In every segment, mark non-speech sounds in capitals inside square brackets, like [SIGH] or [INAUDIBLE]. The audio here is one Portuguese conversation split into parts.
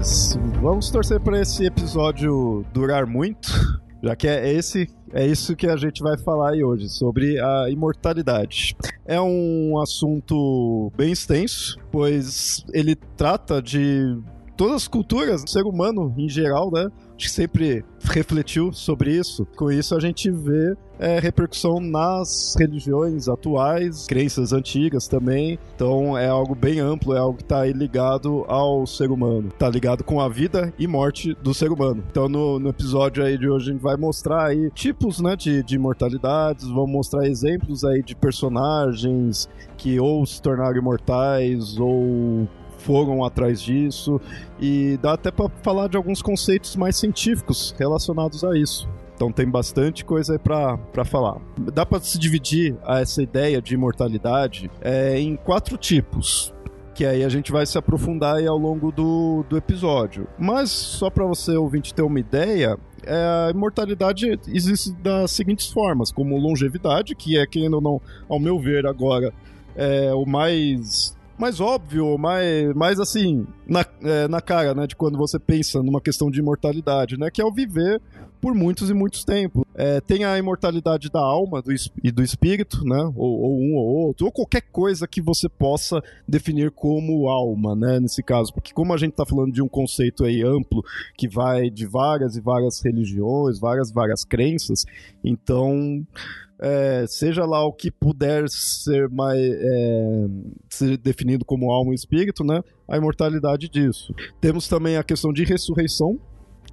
ouvintes, vamos torcer para esse episódio durar muito, já que é esse é isso que a gente vai falar aí hoje, sobre a imortalidade. É um assunto bem extenso, pois ele trata de todas as culturas, o ser humano em geral, né? Que sempre refletiu sobre isso. Com isso, a gente vê é, repercussão nas religiões atuais, crenças antigas também. Então é algo bem amplo, é algo que está ligado ao ser humano. Está ligado com a vida e morte do ser humano. Então no, no, episódio aí de hoje a gente vai mostrar aí tipos né, de, de imortalidades, vamos mostrar exemplos aí de personagens que ou se tornaram imortais ou foram atrás disso e dá até para falar de alguns conceitos mais científicos relacionados a isso. Então tem bastante coisa aí para falar. Dá para se dividir essa ideia de imortalidade é, em quatro tipos que aí a gente vai se aprofundar aí ao longo do, do episódio. Mas só para você ouvinte ter uma ideia, é, a imortalidade existe das seguintes formas, como longevidade, que é, querendo ou não, ao meu ver agora, é o mais mais óbvio, mais, mais assim, na, é, na cara, né, de quando você pensa numa questão de imortalidade, né, que é o viver por muitos e muitos tempos. É, tem a imortalidade da alma do, e do espírito, né? Ou, ou, um ou outro, ou qualquer coisa que você possa definir como alma, né? Nesse caso, porque como a gente está falando de um conceito aí amplo que vai de várias e várias religiões, várias várias crenças, então é, seja lá o que puder ser mais é, ser definido como alma e espírito, né? A imortalidade disso. Temos também a questão de ressurreição,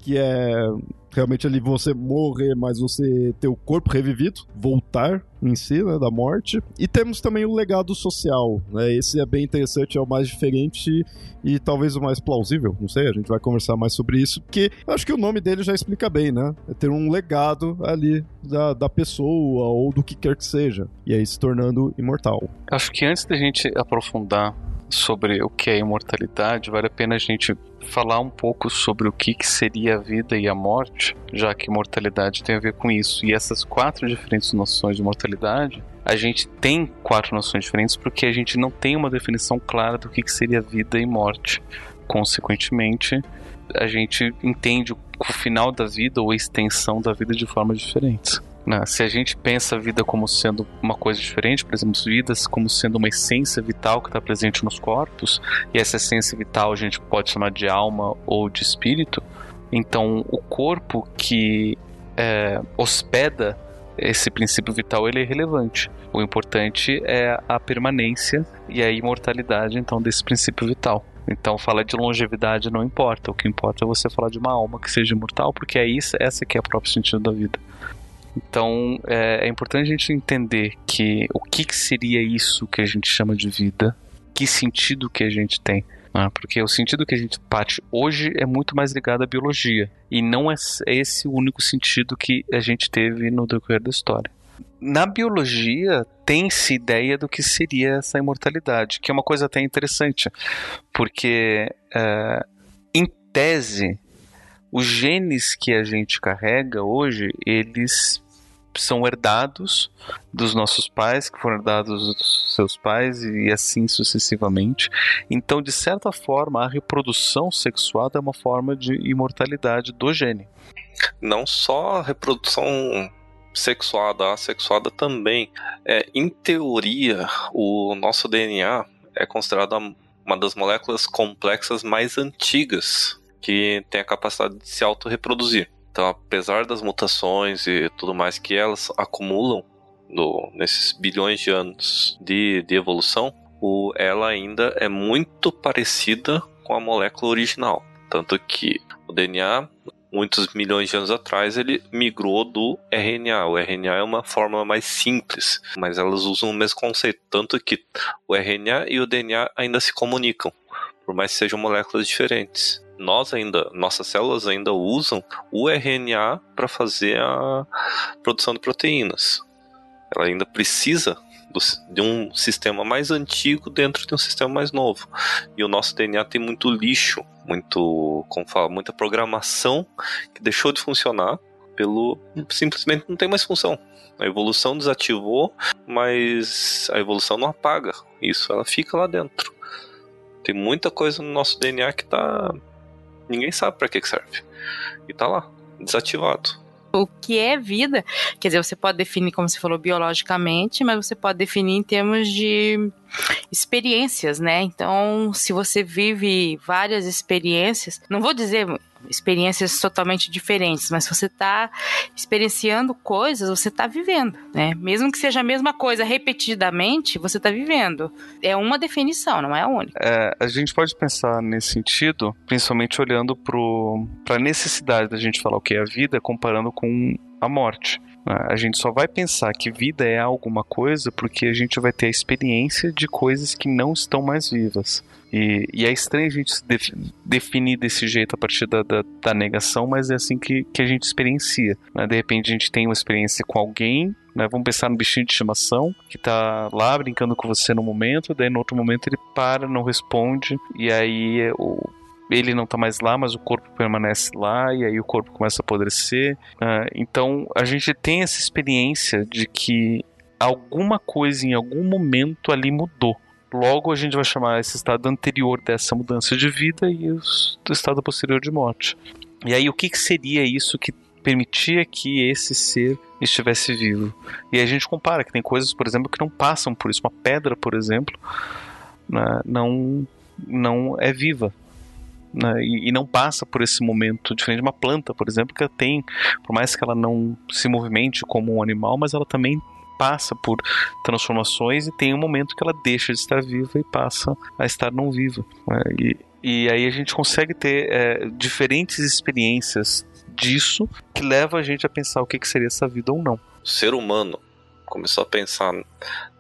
que é realmente ali você morrer, mas você ter o corpo revivido, voltar em si, né, da morte. E temos também o legado social, né? Esse é bem interessante, é o mais diferente e talvez o mais plausível, não sei, a gente vai conversar mais sobre isso, porque acho que o nome dele já explica bem, né? É ter um legado ali da, da pessoa ou do que quer que seja, e aí se tornando imortal. Acho que antes da gente aprofundar sobre o que é imortalidade, vale a pena a gente falar um pouco sobre o que, que seria a vida e a morte, já que imortalidade tem a ver com isso. E essas quatro diferentes noções de mortalidade, a gente tem quatro noções diferentes porque a gente não tem uma definição clara do que, que seria vida e morte. Consequentemente, a gente entende o final da vida ou a extensão da vida de formas diferentes. Né? Se a gente pensa a vida como sendo uma coisa diferente, por exemplo, vidas como sendo uma essência vital que está presente nos corpos, e essa essência vital a gente pode chamar de alma ou de espírito, então o corpo que é, hospeda esse princípio vital ele é relevante. O importante é a permanência e a imortalidade então desse princípio vital. Então falar de longevidade não importa, o que importa é você falar de uma alma que seja imortal, porque é isso, essa que é o próprio sentido da vida. Então é, é importante a gente entender que o que, que seria isso que a gente chama de vida, que sentido que a gente tem. Né? Porque o sentido que a gente parte hoje é muito mais ligado à biologia. E não é esse o único sentido que a gente teve no decorrer da história. Na biologia, tem-se ideia do que seria essa imortalidade, que é uma coisa até interessante, porque, é, em tese, os genes que a gente carrega hoje, eles são herdados dos nossos pais, que foram herdados dos seus pais e assim sucessivamente. Então, de certa forma, a reprodução sexuada é uma forma de imortalidade do gene. Não só a reprodução sexuada, assexuada também. É, em teoria, o nosso DNA é considerado uma das moléculas complexas mais antigas que tem a capacidade de se autorreproduzir. Então, apesar das mutações e tudo mais que elas acumulam no, nesses bilhões de anos de, de evolução, o, ela ainda é muito parecida com a molécula original. Tanto que o DNA, muitos milhões de anos atrás, ele migrou do RNA. O RNA é uma forma mais simples, mas elas usam o mesmo conceito. Tanto que o RNA e o DNA ainda se comunicam, por mais que sejam moléculas diferentes. Nós ainda, nossas células ainda usam o RNA para fazer a produção de proteínas. Ela ainda precisa de um sistema mais antigo dentro de um sistema mais novo. E o nosso DNA tem muito lixo, muito, como fala, muita programação que deixou de funcionar pelo simplesmente não tem mais função. A evolução desativou, mas a evolução não apaga isso, ela fica lá dentro. Tem muita coisa no nosso DNA que tá ninguém sabe para que serve. E tá lá, desativado o que é vida. Quer dizer, você pode definir, como você falou, biologicamente, mas você pode definir em termos de experiências, né? Então, se você vive várias experiências, não vou dizer experiências totalmente diferentes, mas você está experienciando coisas, você está vivendo, né? Mesmo que seja a mesma coisa repetidamente, você está vivendo. É uma definição, não é a única. É, a gente pode pensar nesse sentido, principalmente olhando para a necessidade da gente falar o que é a vida, comparando com a morte. A gente só vai pensar que vida é alguma coisa porque a gente vai ter a experiência de coisas que não estão mais vivas. E, e é estranho a gente se definir desse jeito a partir da, da, da, negação, mas é assim que, que a gente experiencia. Né? De repente a gente tem uma experiência com alguém, né? vamos pensar no bichinho de estimação, que está lá brincando com você no momento, daí no outro momento ele para, não responde, e aí o, ele não está mais lá, mas o corpo permanece lá e aí o corpo começa a apodrecer. Uh, então a gente tem essa experiência de que alguma coisa em algum momento ali mudou. Logo a gente vai chamar esse estado anterior dessa mudança de vida e o estado posterior de morte. E aí o que, que seria isso que permitia que esse ser estivesse vivo? E a gente compara que tem coisas, por exemplo, que não passam por isso. Uma pedra, por exemplo, né, não não é viva né, e, e, não passa por esse momento, diferente de uma planta, por exemplo, que tem, por mais que ela não se movimente como um animal, mas ela também passa por transformações e tem um momento que ela deixa de estar viva e passa a estar não viva. Né, e, e aí a gente consegue ter é, diferentes experiências disso que leva a gente a pensar o que, que seria essa vida ou não. O ser humano começou a pensar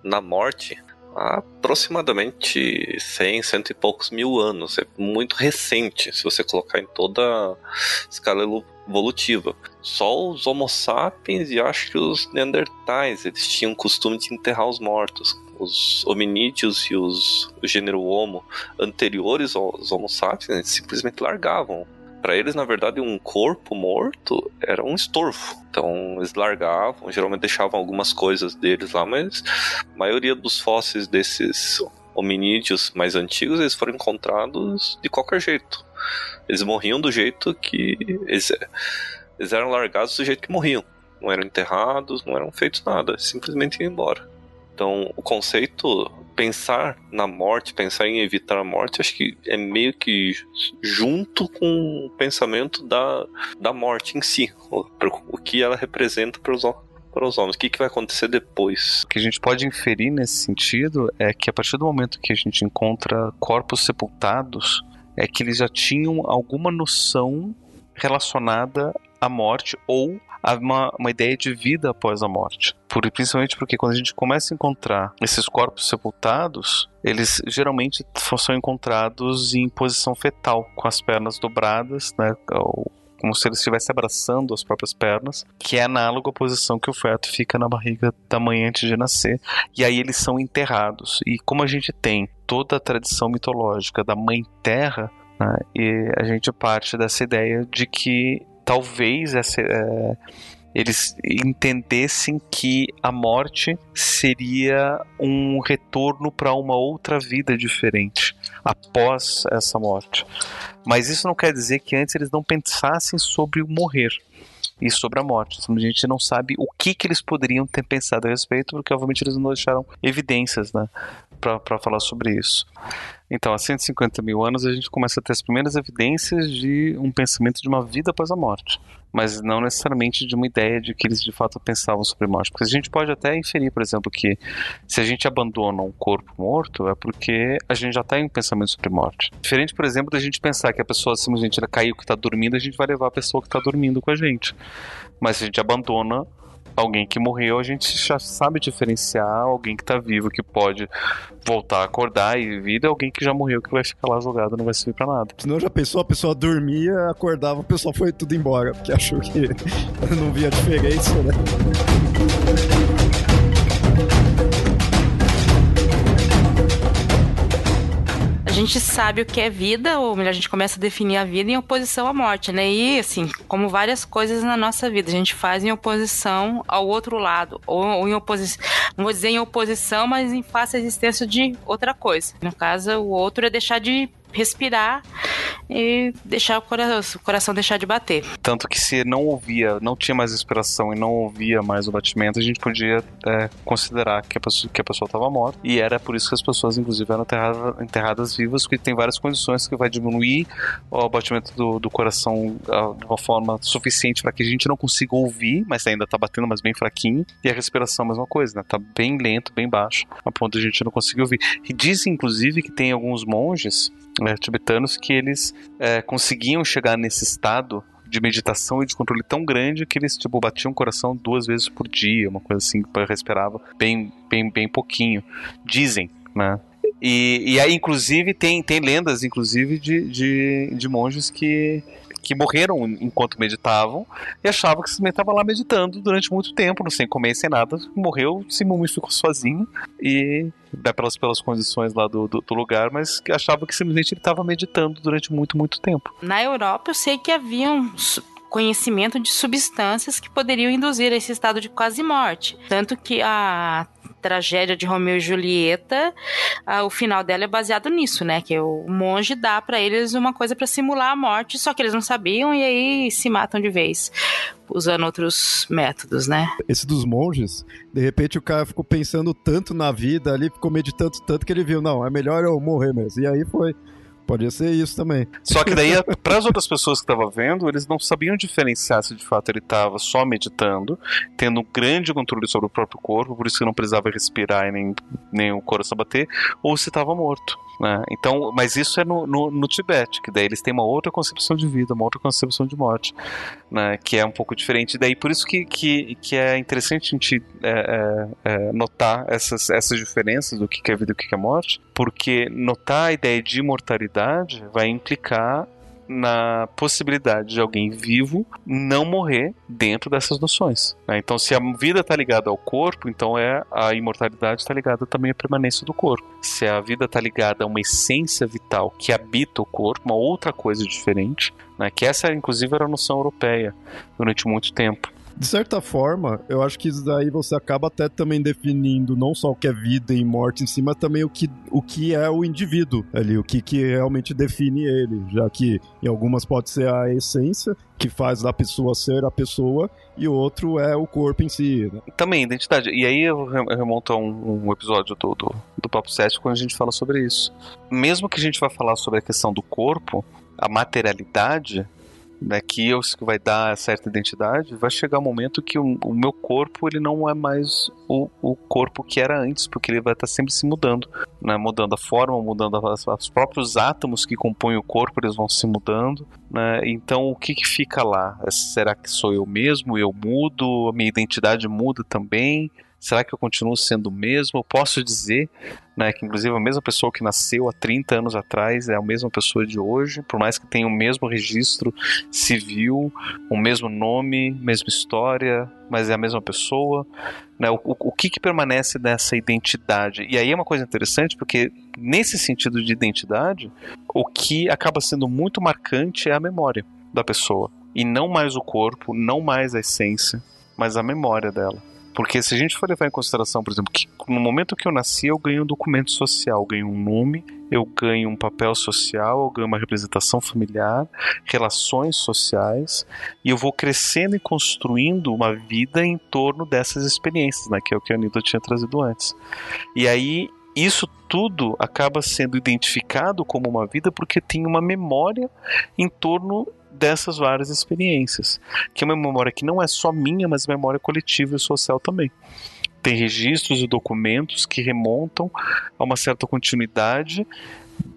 na morte aproximadamente 100, cento e poucos mil anos. É muito recente, se você colocar em toda a escala evolutiva. Só os Homo sapiens e acho que os Neandertais, eles tinham o costume de enterrar os mortos. Os hominídeos e os, o gênero Homo anteriores aos Homo sapiens simplesmente largavam para eles, na verdade, um corpo morto era um estorvo. Então, eles largavam, geralmente deixavam algumas coisas deles lá, mas a maioria dos fósseis desses hominídeos mais antigos, eles foram encontrados de qualquer jeito. Eles morriam do jeito que eles, eles eram largados do jeito que morriam. Não eram enterrados, não eram feitos nada, simplesmente iam embora. Então, o conceito pensar na morte, pensar em evitar a morte, acho que é meio que junto com o pensamento da, da morte em si, o, o que ela representa para os para os homens. O que, que vai acontecer depois? O que a gente pode inferir nesse sentido é que a partir do momento que a gente encontra corpos sepultados, é que eles já tinham alguma noção relacionada à morte ou uma, uma ideia de vida após a morte. Por, principalmente porque quando a gente começa a encontrar esses corpos sepultados, eles geralmente são encontrados em posição fetal, com as pernas dobradas, né, como se ele estivesse abraçando as próprias pernas, que é análogo à posição que o feto fica na barriga da mãe antes de nascer. E aí eles são enterrados. E como a gente tem toda a tradição mitológica da mãe terra, né, e a gente parte dessa ideia de que talvez essa, é, eles entendessem que a morte seria um retorno para uma outra vida diferente após essa morte. Mas isso não quer dizer que antes eles não pensassem sobre o morrer e sobre a morte. A gente não sabe o que, que eles poderiam ter pensado a respeito, porque obviamente eles não deixaram evidências, né? para falar sobre isso. Então, há 150 mil anos a gente começa a ter as primeiras evidências de um pensamento de uma vida após a morte, mas não necessariamente de uma ideia de que eles de fato pensavam sobre morte. Porque a gente pode até inferir, por exemplo, que se a gente abandona um corpo morto é porque a gente já está em um pensamento sobre morte. Diferente, por exemplo, da gente pensar que a pessoa simplesmente caiu que está dormindo, a gente vai levar a pessoa que está dormindo com a gente. Mas se a gente abandona alguém que morreu, a gente já sabe diferenciar alguém que tá vivo, que pode voltar a acordar e vida, alguém que já morreu, que vai ficar lá jogado, não vai servir pra nada. Senão já pensou, a pessoa dormia, acordava, o pessoal foi tudo embora, porque [LAUGHS] achou que [LAUGHS] não via diferença, né? Gente sabe o que é vida, ou melhor, a gente começa a definir a vida em oposição à morte, né? E assim, como várias coisas na nossa vida, a gente faz em oposição ao outro lado, ou, ou em oposição, não vou dizer em oposição, mas em face à existência de outra coisa. No caso, o outro é deixar de respirar e deixar o coração, o coração deixar de bater. Tanto que se não ouvia, não tinha mais respiração e não ouvia mais o batimento, a gente podia é, considerar que a pessoa que a pessoa estava morta. E era por isso que as pessoas, inclusive, eram enterradas, enterradas vivas, porque tem várias condições que vai diminuir o batimento do, do coração de uma forma suficiente para que a gente não consiga ouvir, mas ainda está batendo, mas bem fraquinho. E a respiração, a mesma coisa, né? Tá bem lento, bem baixo, a ponto de a gente não conseguir ouvir. E diz, inclusive, que tem alguns monges né, tibetanos que eles é, conseguiam chegar nesse estado de meditação e de controle tão grande que eles tipo batiam o coração duas vezes por dia, uma coisa assim, respirava bem, bem, bem pouquinho. Dizem, né? E, e aí, inclusive, tem, tem lendas, inclusive, de, de, de monges que que morreram enquanto meditavam e achavam que simplesmente estava lá meditando durante muito tempo, não sem comer, sem nada. Morreu, se mumificou sozinho e pelas, pelas condições lá do, do, do lugar, mas achava que simplesmente ele estava meditando durante muito, muito tempo. Na Europa, eu sei que haviam conhecimento de substâncias que poderiam induzir esse estado de quase morte. Tanto que a tragédia de Romeu e Julieta, ah, o final dela é baseado nisso, né? Que o monge dá para eles uma coisa para simular a morte, só que eles não sabiam e aí se matam de vez usando outros métodos, né? Esse dos monges, de repente o cara ficou pensando tanto na vida ali, ficou meditando tanto que ele viu, não, é melhor eu morrer mesmo. E aí foi Podia ser isso também. Só que daí, [LAUGHS] para as outras pessoas que estavam vendo, eles não sabiam diferenciar se de fato ele estava só meditando, tendo um grande controle sobre o próprio corpo, por isso que não precisava respirar e nem, nem o coração bater, ou se estava morto. Né? Então, mas isso é no, no, no, Tibete, que daí eles têm uma outra concepção de vida, uma outra concepção de morte, né? que é um pouco diferente. Daí por isso que, que, que é interessante a gente é, é, é, notar essas, essas diferenças do que é vida e o que é morte, porque notar a ideia de imortalidade vai implicar na possibilidade de alguém vivo não morrer dentro dessas noções. Né? Então, se a vida está ligada ao corpo, então é a imortalidade está ligada também à permanência do corpo. Se a vida está ligada a uma essência vital que habita o corpo, uma outra coisa diferente, né? que essa, inclusive, era a noção europeia durante muito tempo de certa forma, eu acho que isso daí você acaba até também definindo não só o que é vida e morte em si, mas também o que, o que é o indivíduo ali, o que, que realmente define ele, já que em algumas pode ser a essência que faz da pessoa ser a pessoa e o outro é o corpo em si. Né? Também, identidade. E aí eu remonto a um, um episódio do, do, do Papo 7 quando a gente fala sobre isso. Mesmo que a gente vá falar sobre a questão do corpo, a materialidade né, que eu que vai dar certa identidade, vai chegar um momento que o, o, meu corpo ele não é mais o, o corpo que era antes, porque ele vai estar sempre se mudando, né, mudando a forma, mudando as, os próprios átomos que compõem o corpo, eles vão se mudando, né, então o que, que fica lá? Será que sou eu mesmo? Eu mudo? A minha identidade muda também? Será que eu continuo sendo o mesmo? Eu posso dizer né, que, inclusive, a mesma pessoa que nasceu há 30 anos atrás é a mesma pessoa de hoje, por mais que tenha o mesmo registro civil, o mesmo nome, mesma história, mas é a mesma pessoa. Né? O, o, o que, que permanece dessa identidade? E aí é uma coisa interessante, porque nesse sentido de identidade, o que acaba sendo muito marcante é a memória da pessoa. E não mais o corpo, não mais a essência, mas a memória dela. Porque se a gente for levar em consideração, por exemplo, que no momento que eu nasci, eu ganho um documento social, ganho um nome, eu ganho um papel social, eu ganho uma representação familiar, relações sociais, e eu vou crescendo e construindo uma vida em torno dessas experiências, né, que é o que a Anitta tinha trazido antes. E aí isso tudo acaba sendo identificado como uma vida porque tem uma memória em torno dessas várias experiências, que é uma memória que não é só minha, mas memória coletiva e social também. Tem registros e documentos que remontam a uma certa continuidade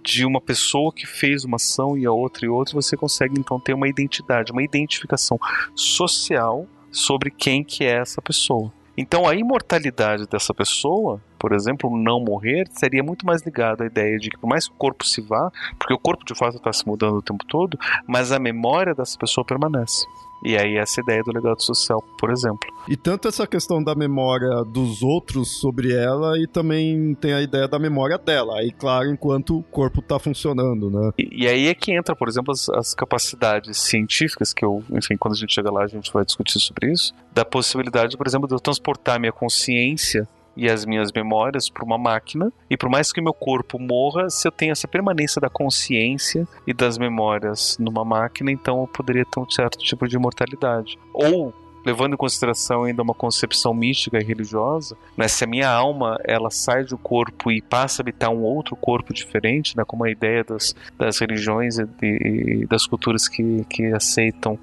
de uma pessoa que fez uma ação e a outra e outra, você consegue então ter uma identidade, uma identificação social sobre quem que é essa pessoa. Então a imortalidade dessa pessoa, por exemplo, não morrer, seria muito mais ligado à ideia de que por mais que o corpo se vá, porque o corpo de fato está se mudando o tempo todo, mas a memória dessa pessoa permanece. E aí essa ideia do legado social, por exemplo. E tanto essa questão da memória dos outros sobre ela e também tem a ideia da memória dela. Aí, claro, enquanto o corpo está funcionando, né? E, e, aí é que entra, por exemplo, as, as, capacidades científicas, que eu, enfim, quando a gente chega lá a gente vai discutir sobre isso, da possibilidade, por exemplo, de eu transportar minha consciência e as minhas memórias para uma máquina. E por mais que meu corpo morra, se eu tenho essa permanência da consciência e das memórias numa máquina, então eu poderia ter um certo tipo de imortalidade. Ou levando em consideração ainda uma concepção mística e religiosa, né, se a minha alma ela sai do corpo e passa a habitar um outro corpo diferente, né, como a ideia das, das religiões e, e das culturas que, que aceitam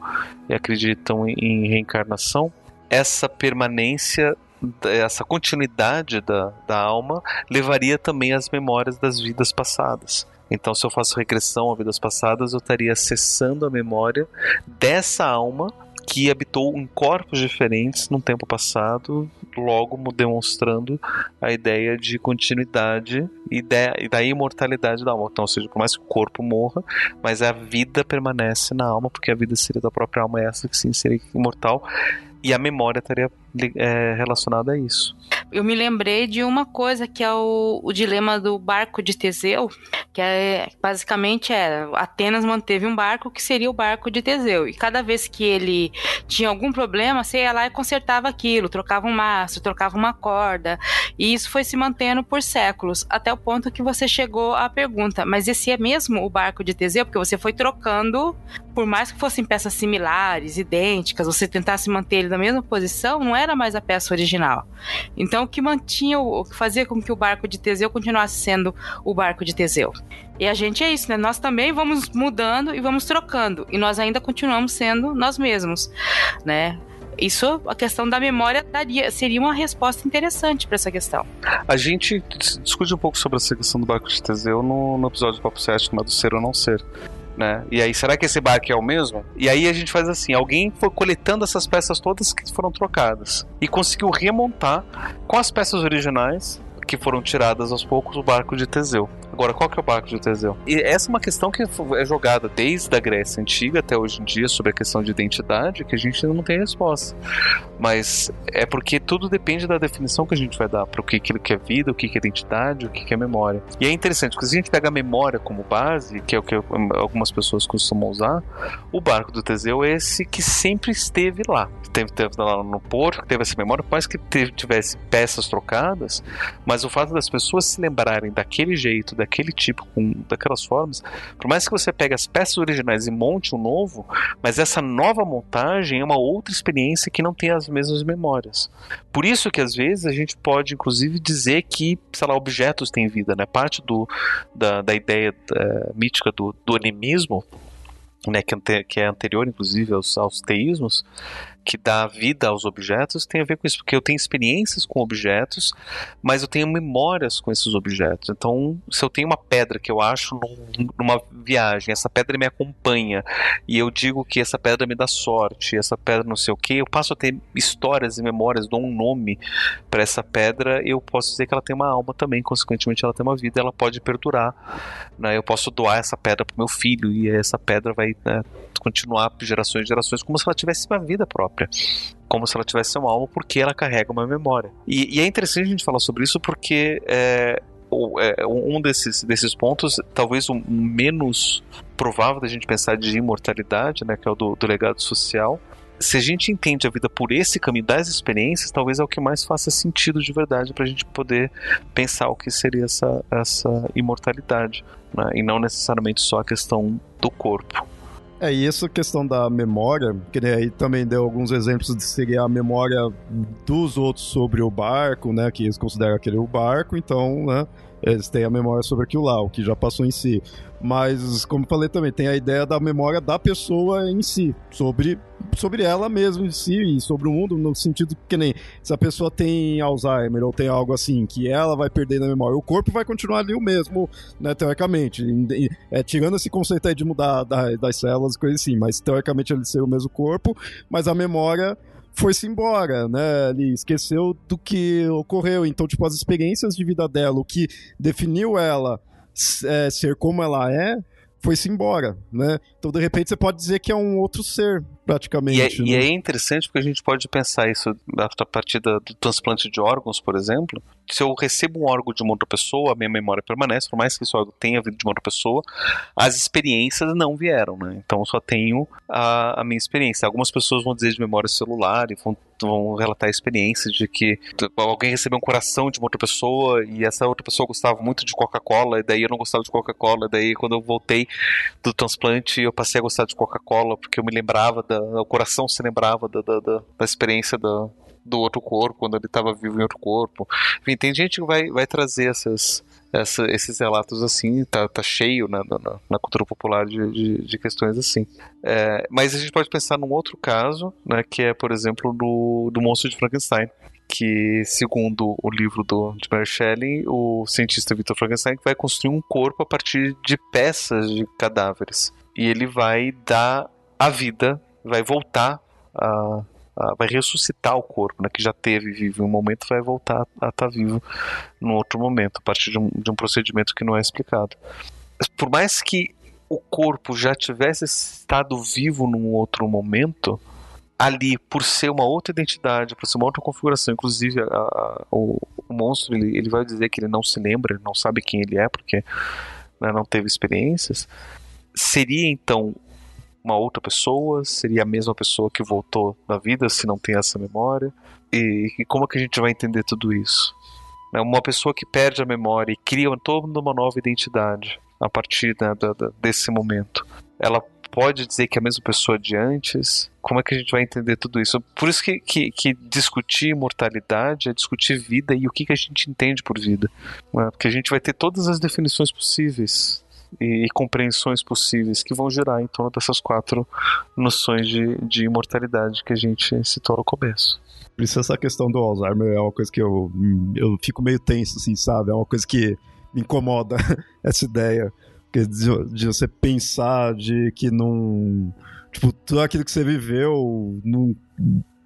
e acreditam em, em reencarnação, essa permanência essa continuidade da, da alma levaria também às memórias das vidas passadas. Então, se eu faço regressão a vidas passadas, eu estaria acessando a memória dessa alma que habitou em corpos diferentes no tempo passado, logo demonstrando a ideia de continuidade e, de, e da imortalidade da alma. Então, ou seja, por mais que o corpo morra, mas a vida permanece na alma, porque a vida seria da própria alma, essa que sim seria imortal, e a memória estaria é, relacionada a isso. Eu me lembrei de uma coisa que é o, o dilema do barco de Teseu, que é basicamente era Atenas manteve um barco que seria o barco de Teseu e cada vez que ele tinha algum problema, você ia lá e consertava aquilo, trocava um mastro, trocava uma corda e isso foi se mantendo por séculos até o ponto que você chegou à pergunta, mas esse é mesmo o barco de Teseu porque você foi trocando, por mais que fossem peças similares, idênticas, você tentasse manter ele na mesma posição, não era mais a peça original. Então, o que mantinha, o que fazia com que o barco de Teseu continuasse sendo o barco de Teseu. E a gente é isso, né? Nós também vamos mudando e vamos trocando. E nós ainda continuamos sendo nós mesmos, né? Isso, a questão da memória daria, seria uma resposta interessante para essa questão. A gente discute um pouco sobre essa questão do barco de Teseu no, no episódio do Papo 7, do Ser ou Não Ser né? E aí, será que esse barco é o mesmo? E aí a gente faz assim: alguém foi coletando essas peças todas que foram trocadas e conseguiu remontar com as peças originais que foram tiradas aos poucos o barco de Teseu. Agora, qual que é o barco de Teseu? E essa é uma questão que é jogada desde a Grécia Antiga até hoje em dia sobre a questão de identidade, que a gente ainda não tem resposta. Mas é porque tudo depende da definição que a gente vai dar para o que, que é vida, o que, é identidade, o que, é memória. E é interessante, porque se a gente pega a memória como base, que é o que algumas pessoas costumam usar, o barco do Teseu é esse que sempre esteve lá. Teve, teve lá no porto, teve essa memória, por mais que tivesse peças trocadas, mas o fato das pessoas se lembrarem daquele jeito, daquele tipo, com daquelas formas, por mais que você pegue as peças originais e monte um novo, mas essa nova montagem é uma outra experiência que não tem as mesmas memórias. Por isso que às vezes a gente pode, inclusive, dizer que, sei lá, objetos têm vida, né? Parte do, da, da ideia uh, mítica do, do animismo né, que, é anterior, inclusive, aos, aos teísmos, que dá vida aos objetos tem a ver com isso, porque eu tenho experiências com objetos, mas eu tenho memórias com esses objetos. Então, se eu tenho uma pedra que eu acho num, numa viagem, essa pedra me acompanha, e eu digo que essa pedra me dá sorte, essa pedra não sei o que, eu passo a ter histórias e memórias, dou um nome para essa pedra, eu posso dizer que ela tem uma alma também, consequentemente ela tem uma vida, ela pode perdurar. Né? Eu posso doar essa pedra para meu filho, e essa pedra vai né, continuar por gerações e gerações, como se ela tivesse uma vida própria. Como se ela tivesse uma alma, porque ela carrega uma memória. E, e é interessante a gente falar sobre isso porque é, é, um desses, desses pontos, talvez o menos provável da gente pensar de imortalidade, né, que é o do, do legado social, se a gente entende a vida por esse caminho das experiências, talvez é o que mais faça sentido de verdade para a gente poder pensar o que seria essa, essa imortalidade, né? e não necessariamente só a questão do corpo. É, e essa questão da memória, que aí também deu alguns exemplos de seria a memória dos outros sobre o barco, né? Que eles consideram aquele o barco, então, né? Eles têm a memória sobre aquilo lá, o que já passou em si. Mas, como falei também, tem a ideia da memória da pessoa em si, sobre, sobre ela mesma em si e sobre o mundo, no sentido que nem se a pessoa tem Alzheimer ou tem algo assim, que ela vai perder na memória, o corpo vai continuar ali o mesmo, né, teoricamente. É, tirando esse conceito aí de mudar da, das células e coisas assim, mas teoricamente ele ser o mesmo corpo, mas a memória foi-se embora, né? Ele esqueceu do que ocorreu. Então, tipo, as experiências de vida dela, o que definiu ela é, ser como ela é, foi-se embora, né? Então, de repente, você pode dizer que é um outro ser, praticamente. E é, né? e é interessante porque a gente pode pensar isso a partir do transplante de órgãos, por exemplo. Se eu recebo um órgão de uma outra pessoa, a minha memória permanece, por mais que esse órgão tenha vindo de uma outra pessoa, as experiências não vieram, né? Então eu só tenho a, a minha experiência. Algumas pessoas vão dizer de memória celular e vão, vão relatar experiências de que alguém recebeu um coração de uma outra pessoa e essa outra pessoa gostava muito de Coca-Cola, e daí eu não gostava de Coca-Cola, daí quando eu voltei do transplante eu passei a gostar de Coca-Cola porque eu me lembrava da, o coração se lembrava da, da, da, da experiência da, do outro corpo, quando ele estava vivo em outro corpo. Enfim, tem gente que vai, vai trazer essas, essa, esses relatos assim, tá, tá cheio na, na, na cultura popular de, de, de questões assim. É, mas a gente pode pensar num outro caso, né, que é, por exemplo, do, do monstro de Frankenstein. Que, segundo o livro do, de Mary Shelley, o cientista Victor Frankenstein vai construir um corpo a partir de peças de cadáveres. E ele vai dar a vida vai voltar a, a, vai ressuscitar o corpo, né, que já teve vivo em um momento, vai voltar a estar tá vivo no outro momento, a partir de um, de um procedimento que não é explicado. Por mais que o corpo já tivesse estado vivo num outro momento, ali, por ser uma outra identidade, por ser uma outra configuração, inclusive a, a, o, o, monstro ele, ele vai dizer que ele não se lembra, não sabe quem ele é, porque né, não teve experiências. Seria então uma outra pessoa? Seria a mesma pessoa que voltou da vida se não tem essa memória? E, e como é que a gente vai entender tudo isso? É uma pessoa que perde a memória e cria toda uma nova identidade a partir da, da, desse momento. Ela pode dizer que é a mesma pessoa de antes? Como é que a gente vai entender tudo isso? Por isso que, que, que discutir imortalidade é discutir vida e o que, que a gente entende por vida. Né? Porque a gente vai ter todas as definições possíveis e, e, compreensões possíveis que vão girar em torno dessas quatro noções de, de imortalidade que a gente citou no começo. Por isso essa questão do Alzheimer é uma coisa que eu, eu fico meio tenso, assim, sabe? É uma coisa que me incomoda [LAUGHS] essa ideia de, de você pensar de que não... Tipo, tudo aquilo que você viveu não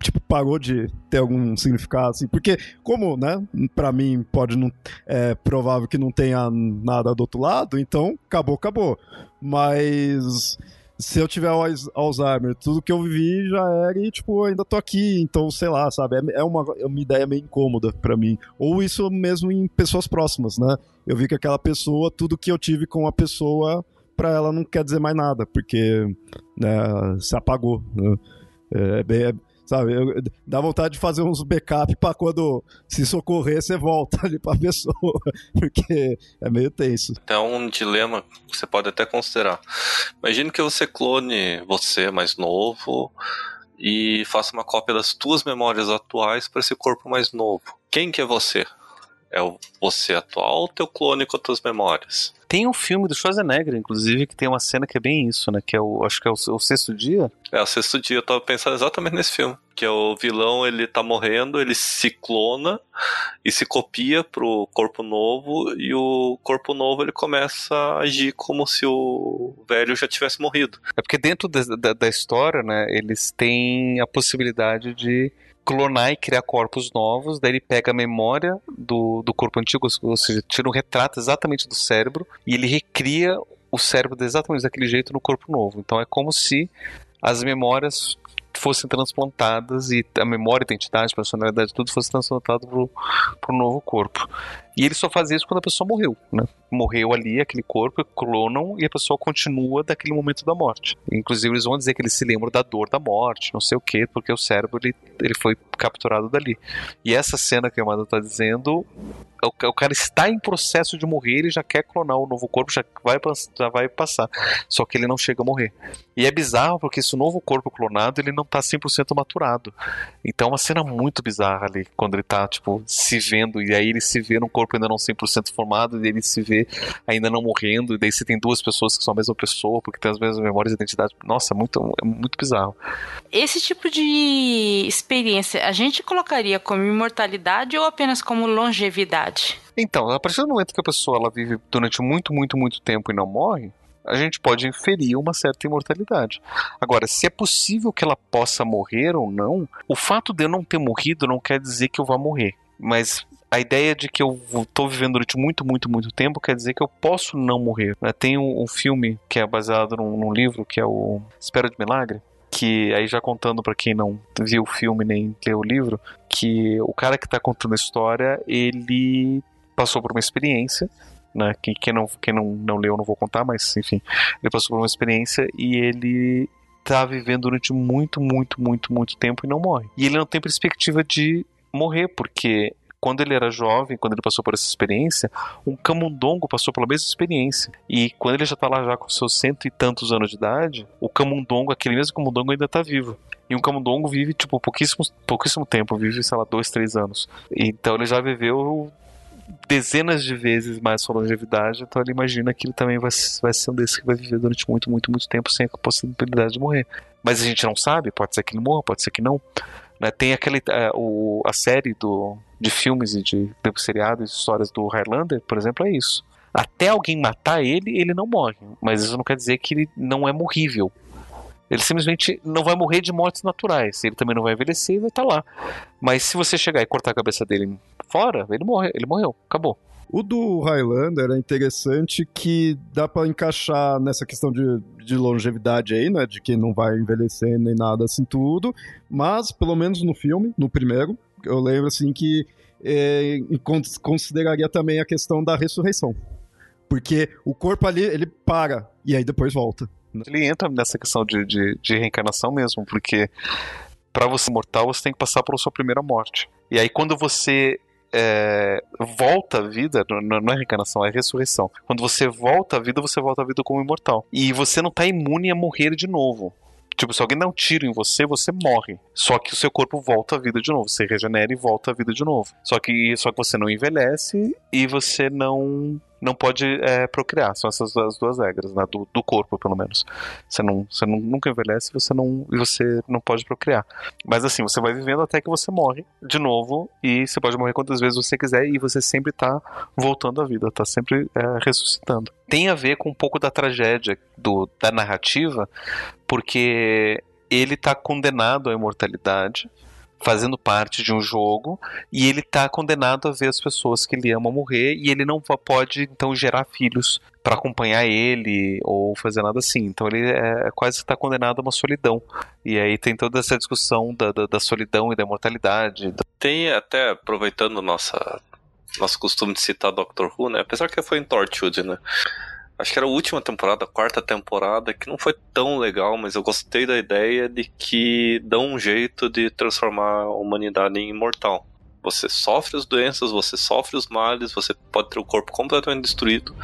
tipo, parou de ter algum significado, assim, porque como, né, para mim pode não, é provável que não tenha nada do outro lado, então acabou, acabou. Mas se eu tiver Alzheimer, tudo que eu vivi já era e, tipo, ainda tô aqui, então, sei lá, sabe, é, é uma, é uma ideia meio incômoda para mim. Ou isso mesmo em pessoas próximas, né? Eu vi que aquela pessoa, tudo que eu tive com a pessoa, para ela não quer dizer mais nada, porque né, se apagou. Né? É, bem, é, Sabe? Eu, dá vontade de fazer uns backup para quando se socorrer, você volta ali pra pessoa. [LAUGHS] Porque é meio tenso. É um dilema que você pode até considerar. Imagine que você clone você mais novo e faça uma cópia das tuas memórias atuais para esse corpo mais novo. Quem que é você? É o você atual ou teu clone com as tuas memórias? Tem um filme do Schwarzenegger, inclusive, que tem uma cena que é bem isso, né? Que é o. Acho que é o, o sexto dia. É, o sexto dia. Eu tava pensando exatamente nesse filme. Que é o vilão, ele tá morrendo, ele se clona e se copia pro corpo novo, e o corpo novo ele começa a agir como se o velho já tivesse morrido. É porque dentro da, da, da história, né, eles têm a possibilidade de clonar e criar corpos novos, daí ele pega a memória do, do corpo antigo, ou seja, tira um retrato exatamente do cérebro e ele recria o cérebro exatamente daquele jeito no corpo novo. Então é como se as memórias fossem transplantadas e a memória, identidade, personalidade, tudo fosse transplantado para o novo corpo. E ele só faz isso quando a pessoa morreu, né? Morreu ali, aquele corpo, clonam e a pessoa continua daquele momento da morte. Inclusive, eles vão dizer que eles se lembram da dor da morte, não sei o quê, porque o cérebro ele, ele foi capturado dali. E essa cena que a Amanda tá dizendo, o, o cara está em processo de morrer, ele já quer clonar o novo corpo, já vai, já vai passar. Só que ele não chega a morrer. E é bizarro porque esse novo corpo clonado, ele não tá 100% maturado. Então é uma cena muito bizarra ali, quando ele tá, tipo, se vendo, e aí ele se vê num corpo ainda não 100% formado, e ele se vê ainda não morrendo, e daí você tem duas pessoas que são a mesma pessoa, porque tem as mesmas memórias e identidade. Nossa, é muito, é muito bizarro. Esse tipo de experiência, a gente colocaria como imortalidade ou apenas como longevidade? Então, a partir do momento que a pessoa ela vive durante muito, muito, muito tempo e não morre, a gente pode inferir uma certa imortalidade. Agora, se é possível que ela possa morrer ou não, o fato de eu não ter morrido não quer dizer que eu vá morrer. Mas a ideia de que eu estou vivendo durante muito, muito, muito tempo quer dizer que eu posso não morrer. Né? Tem um, um, filme que é baseado num, num, livro que é o Espera de Milagre. Que aí já contando para quem não viu o filme nem leu o livro, que o cara que está contando a história, ele passou por uma experiência né? Quem, quem, não, quem não, não leu, não vou contar, mas enfim, ele passou por uma experiência e ele tá vivendo durante muito, muito, muito, muito tempo e não morre. E ele não tem perspectiva de morrer, porque quando ele era jovem, quando ele passou por essa experiência, um camundongo passou pela mesma experiência. E quando ele já tá lá já com seus cento e tantos anos de idade, o camundongo, aquele mesmo camundongo ainda tá vivo. E um camundongo vive, tipo, pouquíssimo, pouquíssimo tempo, vive, sei lá, dois, três anos. Então ele já viveu dezenas de vezes mais sua longevidade, então ele imagina que ele também vai, vai ser um desses que vai viver durante muito, muito, muito tempo sem a possibilidade de morrer. Mas a gente não sabe, pode ser que ele morra, pode ser que não. Né? Tem aquele, uh, o, a série do, de filmes e de, de seriados, histórias do Highlander, por exemplo, é isso. Até alguém matar ele, ele não morre. Mas isso não quer dizer que ele não é morrível. Ele simplesmente não vai morrer de mortes naturais. Ele também não vai envelhecer e vai estar tá lá. Mas se você chegar e cortar a cabeça dele fora, ele morre, ele morreu, acabou. O do Highlander é interessante que dá para encaixar nessa questão de, de longevidade aí, né? De que não vai envelhecer nem nada assim tudo. Mas, pelo menos no filme, no primeiro, eu lembro assim que é, consideraria também a questão da ressurreição. Porque o corpo ali, ele para e aí depois volta. Ele entra nessa questão de, de, de reencarnação mesmo, porque para você mortal, você tem que passar pela sua primeira morte. E aí, quando você é, volta à vida, não, não é reencarnação, é ressurreição. Quando você volta à vida, você volta à vida como imortal. E você não está imune a morrer de novo. Tipo, se alguém dá um tiro em você, você morre. Só que o seu corpo volta à vida de novo. Você regenera e volta à vida de novo. Só que, só que você não envelhece e você não não pode é, procriar. São essas as duas regras, né? do, do, corpo, pelo menos. Você, não, você não, nunca envelhece você não, e você não pode procriar. Mas assim, você vai vivendo até que você morre de novo e você pode morrer quantas vezes você quiser e você sempre está voltando à vida, está sempre é, ressuscitando. Tem a ver com um pouco da tragédia do, da narrativa, porque ele está condenado à imortalidade fazendo parte de um jogo e ele tá condenado a ver as pessoas que ele ama morrer e ele não pode então gerar filhos para acompanhar ele ou fazer nada assim. Então ele é, é quase está condenado a uma solidão. E aí tem toda essa discussão da, da, da solidão e da imortalidade. Tem até aproveitando nossa nosso costume de citar Doctor Who, né? Apesar que foi em Torchwood, né? Acho que era a última temporada, a quarta temporada, que não foi tão legal, mas eu gostei da ideia de que dão um jeito de transformar a humanidade em imortal. Você sofre as doenças, você sofre os males, você pode ter o corpo completamente destruído,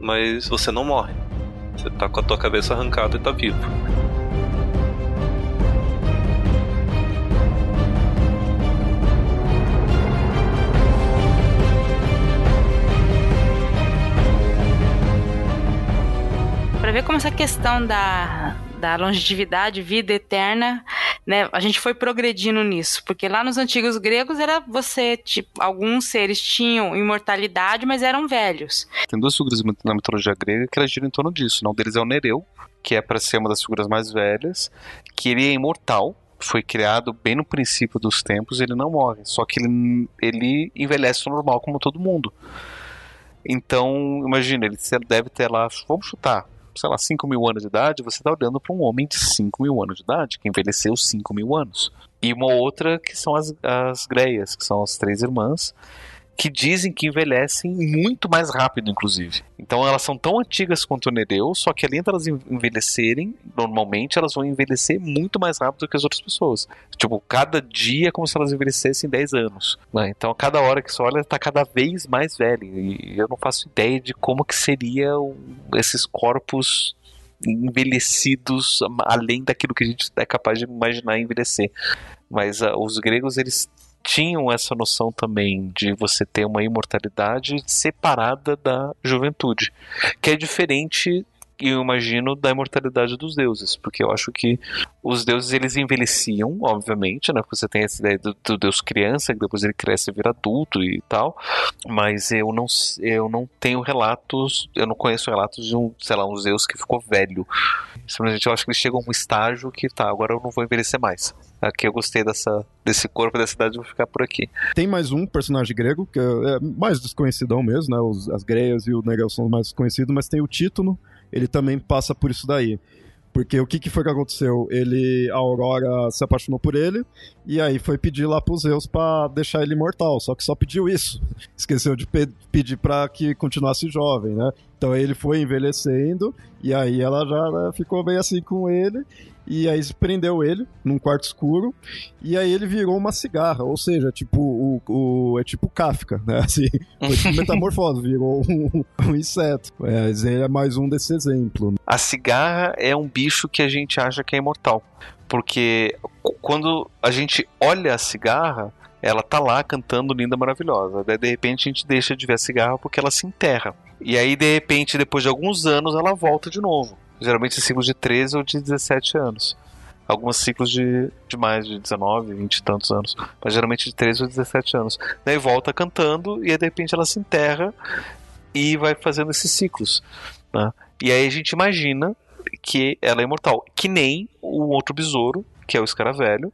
mas você não morre. Você tá com a tua cabeça arrancada e tá vivo. Ver como essa questão da, da longevidade, vida eterna, né? A gente foi progredindo nisso, porque lá nos antigos gregos era você, tipo, alguns seres tinham imortalidade, mas eram velhos. Tem duas figuras na mitologia grega que elas giram em torno disso. Né? Um deles é o Nereu, que é para ser uma das figuras mais velhas, que ele é imortal, foi criado bem no princípio dos tempos, ele não morre, só que ele, ele envelhece normal como todo mundo. Então, imagina, ele deve ter lá, vamos chutar, sei lá, 5 mil anos de idade, você está olhando para um homem de 5 mil anos de idade, que envelheceu 5 mil anos. E uma outra que são as, as Greias, que são as três irmãs, que dizem que envelhecem muito mais rápido, inclusive. Então elas são tão antigas quanto o Nereu, só que além delas envelhecerem, normalmente elas vão envelhecer muito mais rápido do que as outras pessoas. Tipo, cada dia é como se elas envelhecessem 10 anos. Né? Então, cada hora que você olha, está cada vez mais velho. E eu não faço ideia de como que seriam esses corpos envelhecidos além daquilo que a gente é capaz de imaginar envelhecer. Mas uh, os gregos, eles tinham essa noção também de você ter uma imortalidade separada da juventude, que é diferente eu imagino da imortalidade dos deuses, porque eu acho que os deuses eles envelheciam, obviamente, né? Porque você tem essa ideia do, do, deus criança, que depois ele cresce e vira adulto e tal, mas eu não eu não tenho relatos, eu não conheço relatos de um, sei lá, um deus que ficou velho. Simplesmente eu acho que ele chega a um estágio que tá, agora eu não vou envelhecer mais. Aqui eu gostei dessa, desse corpo dessa cidade, vou ficar por aqui. Tem mais um personagem grego, que é mais desconhecidão mesmo, né? Os, as Greias e o Negel são mais desconhecidos, mas tem o Títono, ele também passa por isso daí. Porque o que, que foi que aconteceu? Ele, a Aurora se apaixonou por ele e aí foi pedir lá pros Zeus para deixar ele imortal. Só que só pediu isso. [LAUGHS] Esqueceu de pe pedir para que continuasse jovem, né? Então ele foi envelhecendo e aí ela já né, ficou bem assim com ele e aí prendeu ele num quarto escuro, e aí ele virou uma cigarra, ou seja, tipo, o, o é tipo Kafka, né? [LAUGHS] Assim, foi tipo metamorfose, virou um, um inseto. É, ele é mais um desse exemplo. A cigarra é um bicho que a gente acha que é imortal, porque quando a gente olha a cigarra, ela tá lá cantando linda, maravilhosa. Daí, de repente a gente deixa de ver a cigarra porque ela se enterra. E aí, de repente, depois de alguns anos, ela volta de novo. Geralmente ciclos de 13 ou de 17 anos. Alguns ciclos de, de mais de 19, 20 e tantos anos. Mas geralmente de 13 ou 17 anos. Daí volta cantando e aí, de repente ela se enterra e vai fazendo esses ciclos. Né? E aí a gente imagina que ela é imortal. Que nem o outro besouro, que é o escaravelho,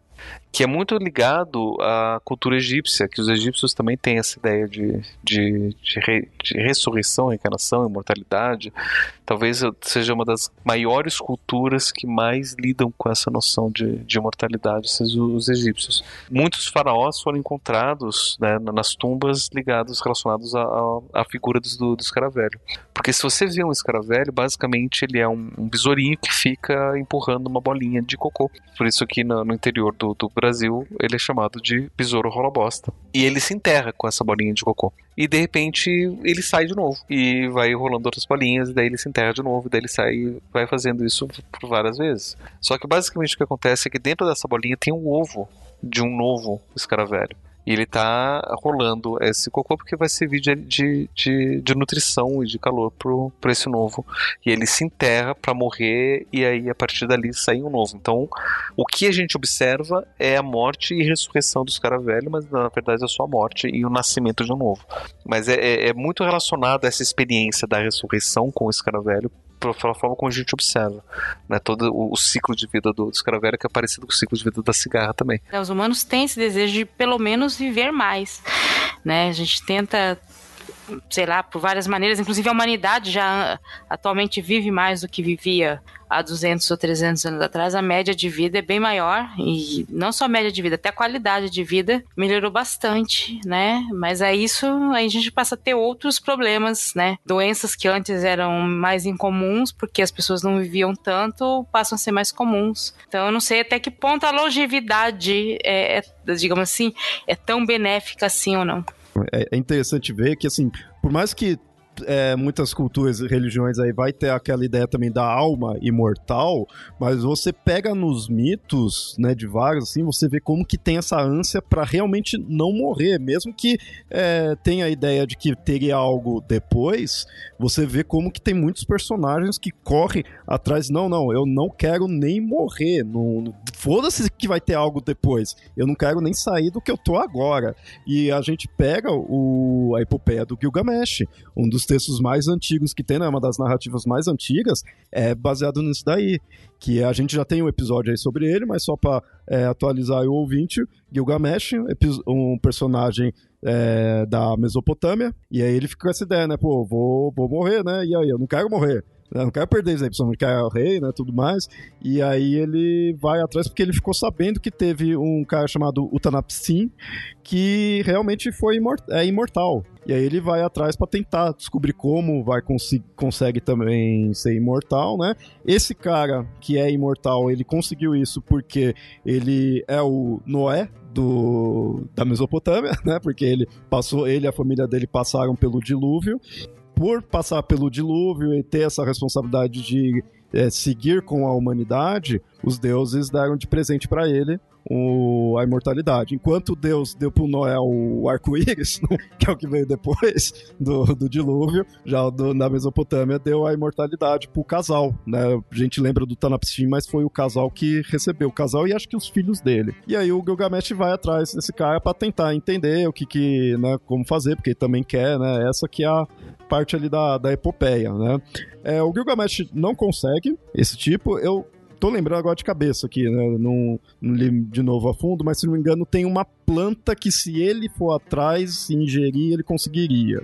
que é muito ligado à cultura egípcia, que os egípcios também têm essa ideia de, de, de, re, de ressurreição, reencarnação, imortalidade. Talvez seja uma das maiores culturas que mais lidam com essa noção de, de imortalidade, os, os egípcios. Muitos faraós foram encontrados né, nas tumbas ligados, relacionados à, figura do, do escaravelho. Porque se você vê um escaravelho, basicamente ele é um, um besourinho que fica empurrando uma bolinha de cocô. Por isso que no, no interior do, do Brasil, ele é chamado de besouro rola bosta. E ele se enterra com essa bolinha de cocô. E de repente ele sai de novo. E vai rolando outras bolinhas, e daí ele se enterra de novo, e daí ele sai vai fazendo isso por várias vezes. Só que basicamente o que acontece é que dentro dessa bolinha tem um ovo de um novo escaravelho. E ele tá rolando esse cocô porque vai servir de, de, de, de nutrição e de calor pro, pro esse novo. E ele se enterra para morrer e aí a partir dali sai um novo. Então, o que a gente observa é a morte e ressurreição dos caras velhos, mas na verdade é só a morte e o nascimento de um novo. Mas é, é, é muito relacionado a essa experiência da ressurreição com esse cara velho pela forma como a gente observa. Né? Todo o, o ciclo de vida do, do velho que é parecido com o ciclo de vida da cigarra também. É, os humanos têm esse desejo de pelo menos viver mais. Né? A gente tenta sei lá, por várias maneiras, inclusive a humanidade já atualmente vive mais do que vivia há 200 ou 300 anos atrás, a média de vida é bem maior e não só a média de vida, até a qualidade de vida melhorou bastante, né? Mas é isso, aí a gente passa a ter outros problemas, né? Doenças que antes eram mais incomuns porque as pessoas não viviam tanto, passam a ser mais comuns. Então eu não sei até que ponto a longevidade é, é digamos assim, é tão benéfica assim ou não. É, é interessante ver que, assim, por mais que é, muitas culturas e religiões aí vai ter aquela ideia também da alma imortal, mas você pega nos mitos, né, de vários, assim, você vê como que tem essa ânsia para realmente não morrer, mesmo que é, tenha a ideia de que teria algo depois, você vê como que tem muitos personagens que correm atrás, não, não, eu não quero nem morrer, não, foda-se que vai ter algo depois, eu não quero nem sair do que eu tô agora. E a gente pega o, a epopeia do Gilgamesh, um dos textos mais antigos que tem, né, uma das narrativas mais antigas, é baseado nisso daí. Que a gente já tem um episódio aí sobre ele, mas só para é, atualizar o ouvinte, Gilgamesh, um personagem é, da Mesopotâmia, e aí ele fica com essa ideia, né? Pô, vou, vou morrer, né? E aí, eu não quero morrer. Não quero perder isso aí, principalmente que é o rei, né, tudo mais. E aí ele vai atrás porque ele ficou sabendo que teve um cara chamado Utanapsin que realmente foi imor é imortal. E aí ele vai atrás para tentar descobrir como vai consegue também ser imortal, né? Esse cara que é imortal, ele conseguiu isso porque ele é o Noé do da Mesopotâmia, [LAUGHS] né? Porque ele passou, ele e a família dele passaram pelo dilúvio. Por passar pelo dilúvio e ter essa responsabilidade de é, seguir com a humanidade, os deuses deram de presente para ele o, a imortalidade. Enquanto Deus deu pro Noé o arco-íris, [LAUGHS] né, que é o que veio depois do, do dilúvio, já do, na Mesopotâmia deu a imortalidade pro casal, né? A gente lembra do Tanapsim, mas foi o casal que recebeu, o casal e acho que os filhos dele. E aí o Gilgamesh vai atrás desse cara para tentar entender o que que, né, como fazer, porque ele também quer, né? Essa que é a parte ali da, da epopeia, né? É, o Gilgamesh não consegue esse tipo. Eu tô lembrando agora de cabeça aqui, né? Não, não li de novo a fundo, mas se não me engano, tem uma planta que se ele for atrás e ingerir, ele conseguiria.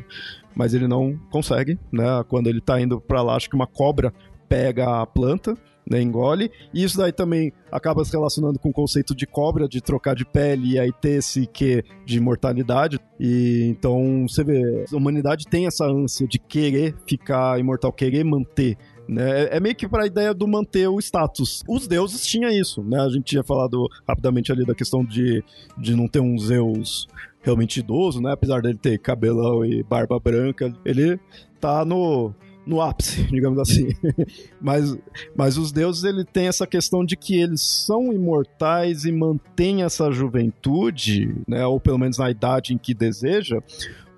Mas ele não consegue, né? Quando ele tá indo para lá, acho que uma cobra pega a planta, né, engole. E isso daí também acaba se relacionando com o conceito de cobra, de trocar de pele e aí ter esse que de imortalidade. E então você vê, a humanidade tem essa ânsia de querer ficar imortal, querer manter? É, é meio que para a ideia do manter o status. Os deuses tinham isso, né? A gente tinha falado rapidamente ali da questão de, de não ter um Zeus realmente idoso, né? Apesar dele ter cabelão e barba branca, ele tá no no ápice, [LAUGHS] digamos assim. [LAUGHS] mas, mas os deuses ele tem essa questão de que eles são imortais e mantêm essa juventude, né, ou pelo menos na idade em que deseja,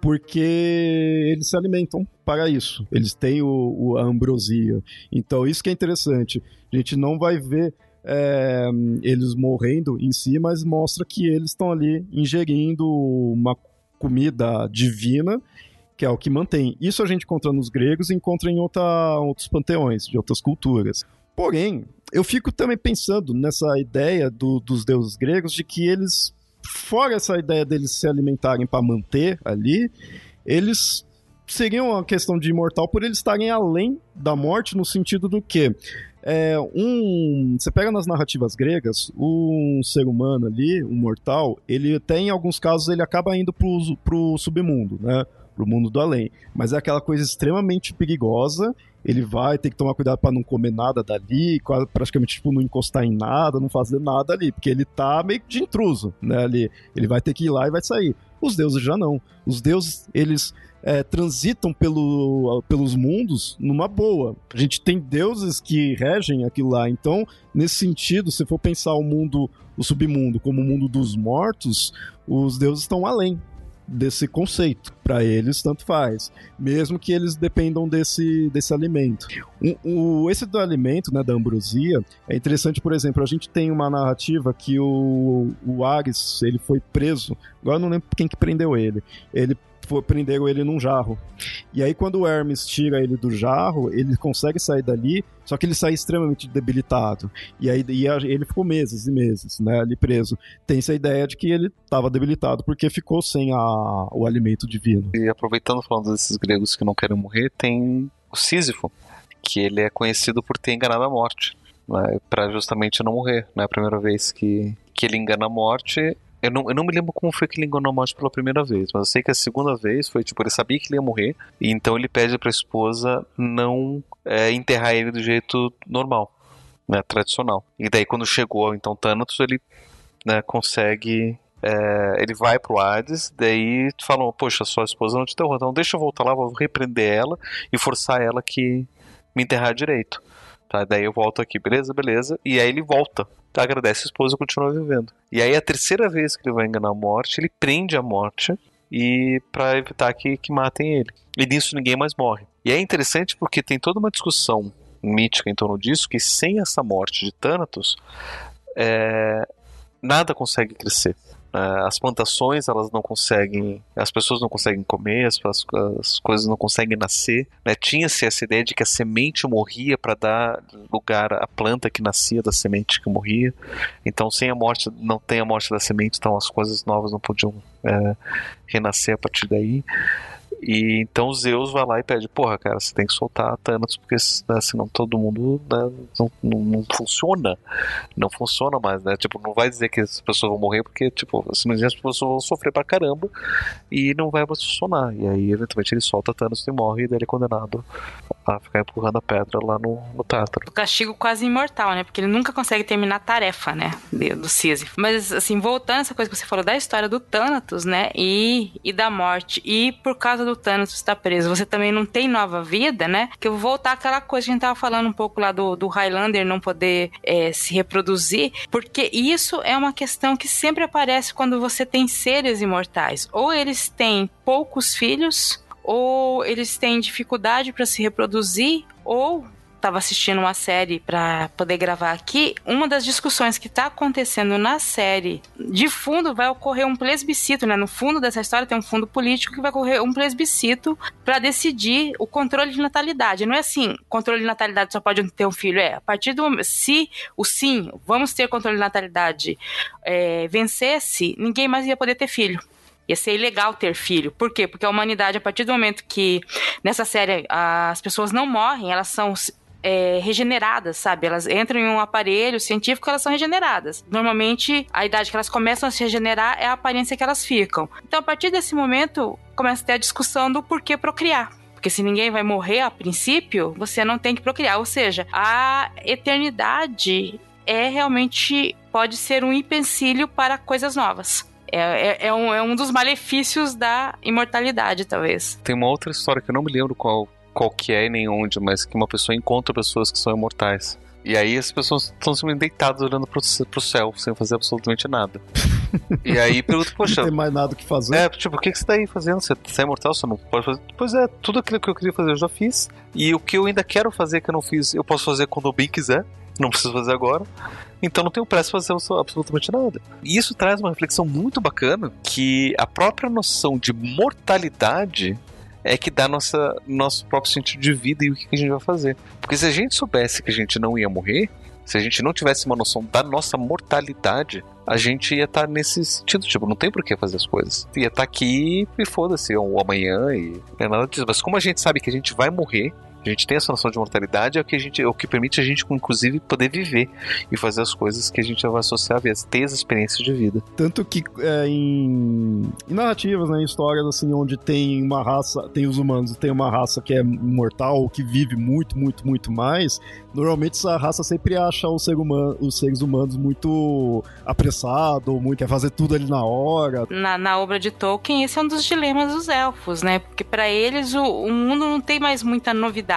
porque eles se alimentam para isso. Eles têm o, o, a ambrosia. Então, isso que é interessante. A gente não vai ver é, eles morrendo em si, mas mostra que eles estão ali ingerindo uma comida divina, que é o que mantém. Isso a gente encontra nos gregos e encontra em outra, outros panteões, de outras culturas. Porém, eu fico também pensando nessa ideia do, dos deuses gregos de que eles fora essa ideia deles se alimentarem para manter ali, eles seriam uma questão de imortal por eles estarem além da morte no sentido do que é, um, você pega nas narrativas gregas, um ser humano ali, um mortal, ele tem em alguns casos ele acaba indo pro, pro submundo, né? Pro mundo do além. Mas é aquela coisa extremamente perigosa ele vai ter que tomar cuidado para não comer nada dali, praticamente tipo, não encostar em nada, não fazer nada ali, porque ele tá meio de intruso, né, ali. Ele vai ter que ir lá e vai sair. Os deuses já não. Os deuses, eles é, transitam pelo, pelos mundos numa boa. A gente tem deuses que regem aquilo lá. Então, nesse sentido, se for pensar o mundo, o submundo, como o mundo dos mortos, os deuses estão além desse conceito. Para eles, tanto faz. Mesmo que eles dependam desse, desse alimento. O, o, esse do alimento, né, da ambrosia, é interessante, por exemplo, a gente tem uma narrativa que o, o Ares, ele foi preso. Agora eu não lembro quem que prendeu ele. Ele prenderam ele num jarro. E aí, quando o Hermes tira ele do jarro, ele consegue sair dali, só que ele sai extremamente debilitado. E aí e ele ficou meses e meses, né, ali preso. Tem essa ideia de que ele estava debilitado porque ficou sem a, o alimento divino. E aproveitando falando desses gregos que não querem morrer, tem o Sísifo, que ele é conhecido por ter enganado a morte. Né, para justamente não morrer. Não é a primeira vez que, que ele engana a morte eu não, eu não me lembro como foi que ele enganou a morte pela primeira vez, mas eu sei que a segunda vez foi tipo, ele sabia que ele ia morrer, e então ele pede pra esposa não é, enterrar ele do jeito normal, né, tradicional. E daí quando chegou então Thanatos, ele né, consegue. É, ele vai pro Hades, daí falam, poxa, sua esposa não te enterrou, então deixa eu voltar lá, vou repreender ela e forçar ela que me enterrar direito. Tá, daí eu volto aqui, beleza, beleza. E aí ele volta agradece a esposa e continua vivendo. E aí a terceira vez que ele vai enganar a morte, ele prende a morte e para evitar que, que matem ele. E nisso ninguém mais morre. E é interessante porque tem toda uma discussão mítica em torno disso que sem essa morte de Thanatos, é, nada consegue crescer. É, as plantações elas não conseguem, as pessoas não conseguem comer, as, as coisas não conseguem nascer. Né? Tinha-se essa ideia de que a semente morria para dar lugar à planta que nascia da semente que morria. Então, sem a morte, não tem a morte da semente, então as coisas novas não podiam é, renascer a partir daí. E então Zeus vai lá e pede, porra, cara, você tem que soltar Thanos, porque né, senão todo mundo né, não, não, não, funciona. Não funciona mais, né? Tipo, não vai dizer que as pessoas vão morrer, porque, tipo, simplesmente as pessoas vão sofrer pra caramba e não vai mais funcionar. E aí, eventualmente, ele solta Thanos e morre, e daí ele é condenado a ficar empurrando a pedra lá no, no Tártaro. O castigo quase imortal, né? Porque ele nunca consegue terminar a tarefa, né? Do Sísifo. Mas, assim, voltando essa coisa que você falou da história do Thanatos, né? E, e da morte. E por causa do Thanos estar preso, você também não tem nova vida, né? Que eu vou voltar àquela coisa que a gente tava falando um pouco lá do, do Highlander não poder é, se reproduzir. Porque isso é uma questão que sempre aparece quando você tem seres imortais. Ou eles têm poucos filhos ou eles têm dificuldade para se reproduzir, ou estava assistindo uma série para poder gravar aqui, uma das discussões que está acontecendo na série, de fundo vai ocorrer um plebiscito, né? No fundo dessa história tem um fundo político que vai ocorrer um plebiscito para decidir o controle de natalidade. Não é assim, controle de natalidade só pode ter um filho. É, a partir do momento, se o sim, vamos ter controle de natalidade, é, vencesse, ninguém mais ia poder ter filho ia ser ilegal ter filho. Por quê? Porque a humanidade, a partir do momento que nessa série as pessoas não morrem, elas são é, regeneradas, sabe? Elas entram em um aparelho científico, elas são regeneradas. Normalmente, a idade que elas começam a se regenerar é a aparência que elas ficam. Então, a partir desse momento, começa a ter a discussão do porquê procriar. Porque se ninguém vai morrer a princípio, você não tem que procriar. Ou seja, a eternidade é realmente pode ser um empecilho para coisas novas. É, é, é, um, é um dos malefícios da imortalidade, talvez. Tem uma outra história que eu não me lembro qual qual que é nem onde, mas que uma pessoa encontra pessoas que são imortais. E aí as pessoas estão simplesmente deitadas olhando pro, pro céu, sem fazer absolutamente nada. [LAUGHS] e aí pergunta, poxa. Não tem mais nada que fazer. É, tipo, o que, que você tá aí fazendo? Você, você é imortal, você não pode fazer. Pois é, tudo aquilo que eu queria fazer eu já fiz. E o que eu ainda quero fazer que eu não fiz, eu posso fazer quando eu bem quiser. Não preciso fazer agora. Então não tenho pressa para fazer absolutamente nada. E isso traz uma reflexão muito bacana que a própria noção de mortalidade é que dá nossa, nosso próprio sentido de vida e o que a gente vai fazer. Porque se a gente soubesse que a gente não ia morrer, se a gente não tivesse uma noção da nossa mortalidade, a gente ia estar tá nesse sentido, tipo, não tem por que fazer as coisas. Ia estar tá aqui e foda-se, ou amanhã e é nada disso. Mas como a gente sabe que a gente vai morrer, a gente tem essa noção de mortalidade, é o que, a gente, é o que permite a gente, inclusive, poder viver e fazer as coisas que a gente vai associar a ver, ter as experiências de vida. Tanto que é, em, em, narrativas, né, em histórias assim, onde tem uma raça, tem os humanos, tem uma raça que é imortal, que vive muito, muito, muito mais, normalmente essa raça sempre acha os, ser humano, os seres humanos muito apressado, muito quer fazer tudo ali na hora. Na, na obra de Tolkien, esse é um dos dilemas dos elfos, né? Porque para eles o, o mundo não tem mais muita novidade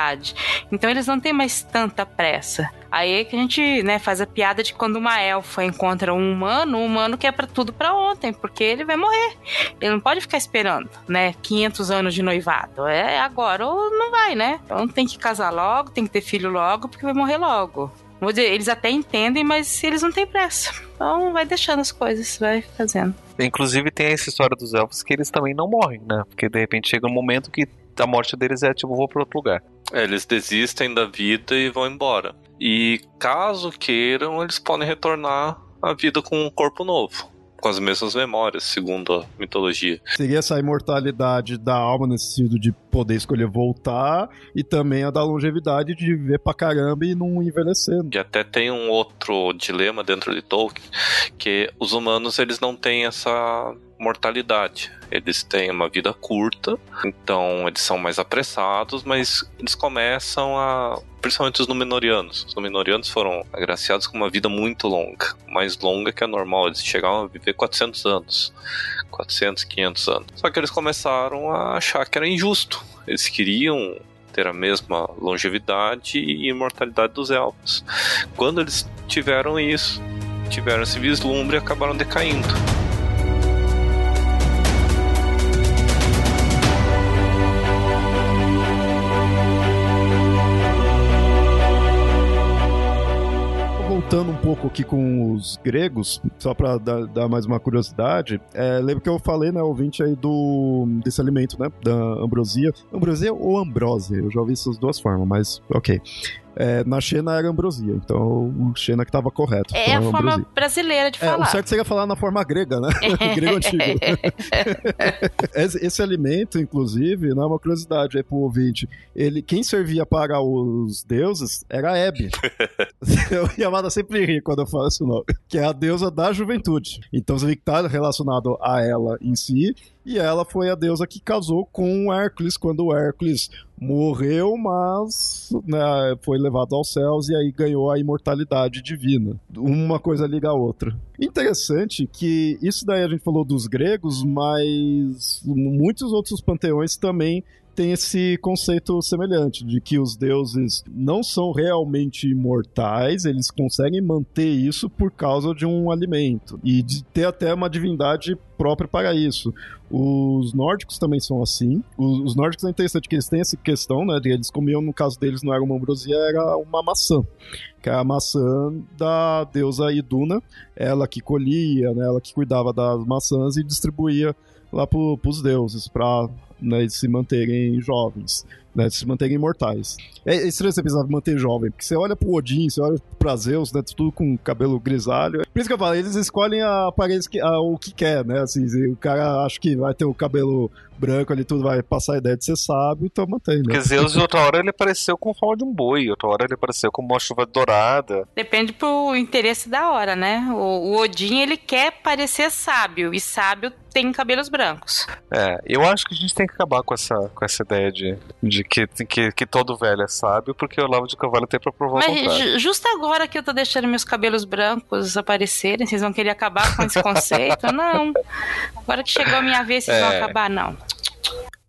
então eles não têm mais tanta pressa. Aí é que a gente, né, faz a piada de quando uma elfa encontra um humano, o humano quer para tudo para ontem, porque ele vai morrer. Ele não pode ficar esperando, né, 500 anos de noivado. É agora ou não vai, né? Então tem que casar logo, tem que ter filho logo, porque vai morrer logo. Vou dizer, eles até entendem, mas eles não têm pressa. Então vai deixando as coisas, vai fazendo. Inclusive tem essa história dos elfos que eles também não morrem, né? Porque de repente chega um momento que a morte deles é tipo, vou para outro lugar. É, eles desistem da vida e vão embora. E caso queiram, eles podem retornar à vida com um corpo novo com as mesmas memórias, segundo a mitologia. Seria essa imortalidade da alma nesse sentido de poder escolher voltar e também a da longevidade de viver pra caramba e não envelhecendo. E até tem um outro dilema dentro de Tolkien, que os humanos eles não têm essa mortalidade. Eles têm uma vida curta, então eles são mais apressados, mas eles começam a. Principalmente os Númenóreanos. Os Númenóreanos foram agraciados com uma vida muito longa, mais longa que a normal. Eles chegaram a viver 400 anos. 400, 500 anos. Só que eles começaram a achar que era injusto. Eles queriam ter a mesma longevidade e imortalidade dos elfos. Quando eles tiveram isso, tiveram esse vislumbre e acabaram decaindo. Voltando um pouco aqui com os gregos, só para dar, dar, mais uma curiosidade, é, que eu falei, né, ouvinte aí do desse alimento, né, da ambrosia. Ambrosia ou ambrósia? Eu já ouvi essas duas formas, mas ok. É, na Xena era ambrosia, então o Xena que estava correto. É então, a forma ambrosia. brasileira de É, falar. o certo seria falar na forma grega, né? [LAUGHS] [LAUGHS] Grego antigo. [LAUGHS] esse, esse alimento, inclusive, não é uma curiosidade aí pro ouvinte. Ele, quem servia para os deuses era a Hebe. eu, Yamada sempre ri quando eu falo esse nome. Que é a deusa da juventude. Então você vê que tá relacionado a ela em si. E ela foi a deusa que casou com o Hércules quando o Hércules morreu, mas né, foi levado aos céus e aí ganhou a imortalidade divina. Uma coisa liga a outra. Interessante que isso daí a gente falou dos gregos, mas muitos outros panteões também tem esse conceito semelhante de que os deuses não são realmente imortais, eles conseguem manter isso por causa de um alimento e de ter até uma divindade própria para isso. Os nórdicos também são assim. Os, os nórdicos é interessante que eles têm essa questão, né? De eles comiam, no caso deles, não era uma ambrosia, era uma maçã. Que é a maçã da deusa Iduna, ela que colhia, né? Ela que cuidava das maçãs e distribuía lá para os deuses, para né, se manterem jovens, né, se manterem imortais. É estranho você pensar em manter jovem, porque você olha pro Odin, você olha pra Zeus, né, tudo com cabelo grisalho. Por isso que eu falo, eles escolhem a aparência que, a, o que quer, né, assim, o cara acha que vai ter o cabelo branco ali, tudo vai passar a ideia de ser sábio, então mantém, né. Porque Zeus, outra hora, ele apareceu com forma de um boi, outra hora ele apareceu com uma chuva dourada. Depende pro interesse da hora, né? O, o Odin, ele quer parecer sábio, e sábio tem cabelos brancos. É, eu acho que a gente tem que acabar com essa, com essa ideia de, de que, que, que todo velho é sábio, porque o Olavo de Carvalho tem pra provar o Mas contrário. justo agora que eu tô deixando meus cabelos brancos aparecerem, vocês vão querer acabar com esse conceito? [LAUGHS] Não. Agora que chegou a minha vez, vocês vão É. acabar? Não.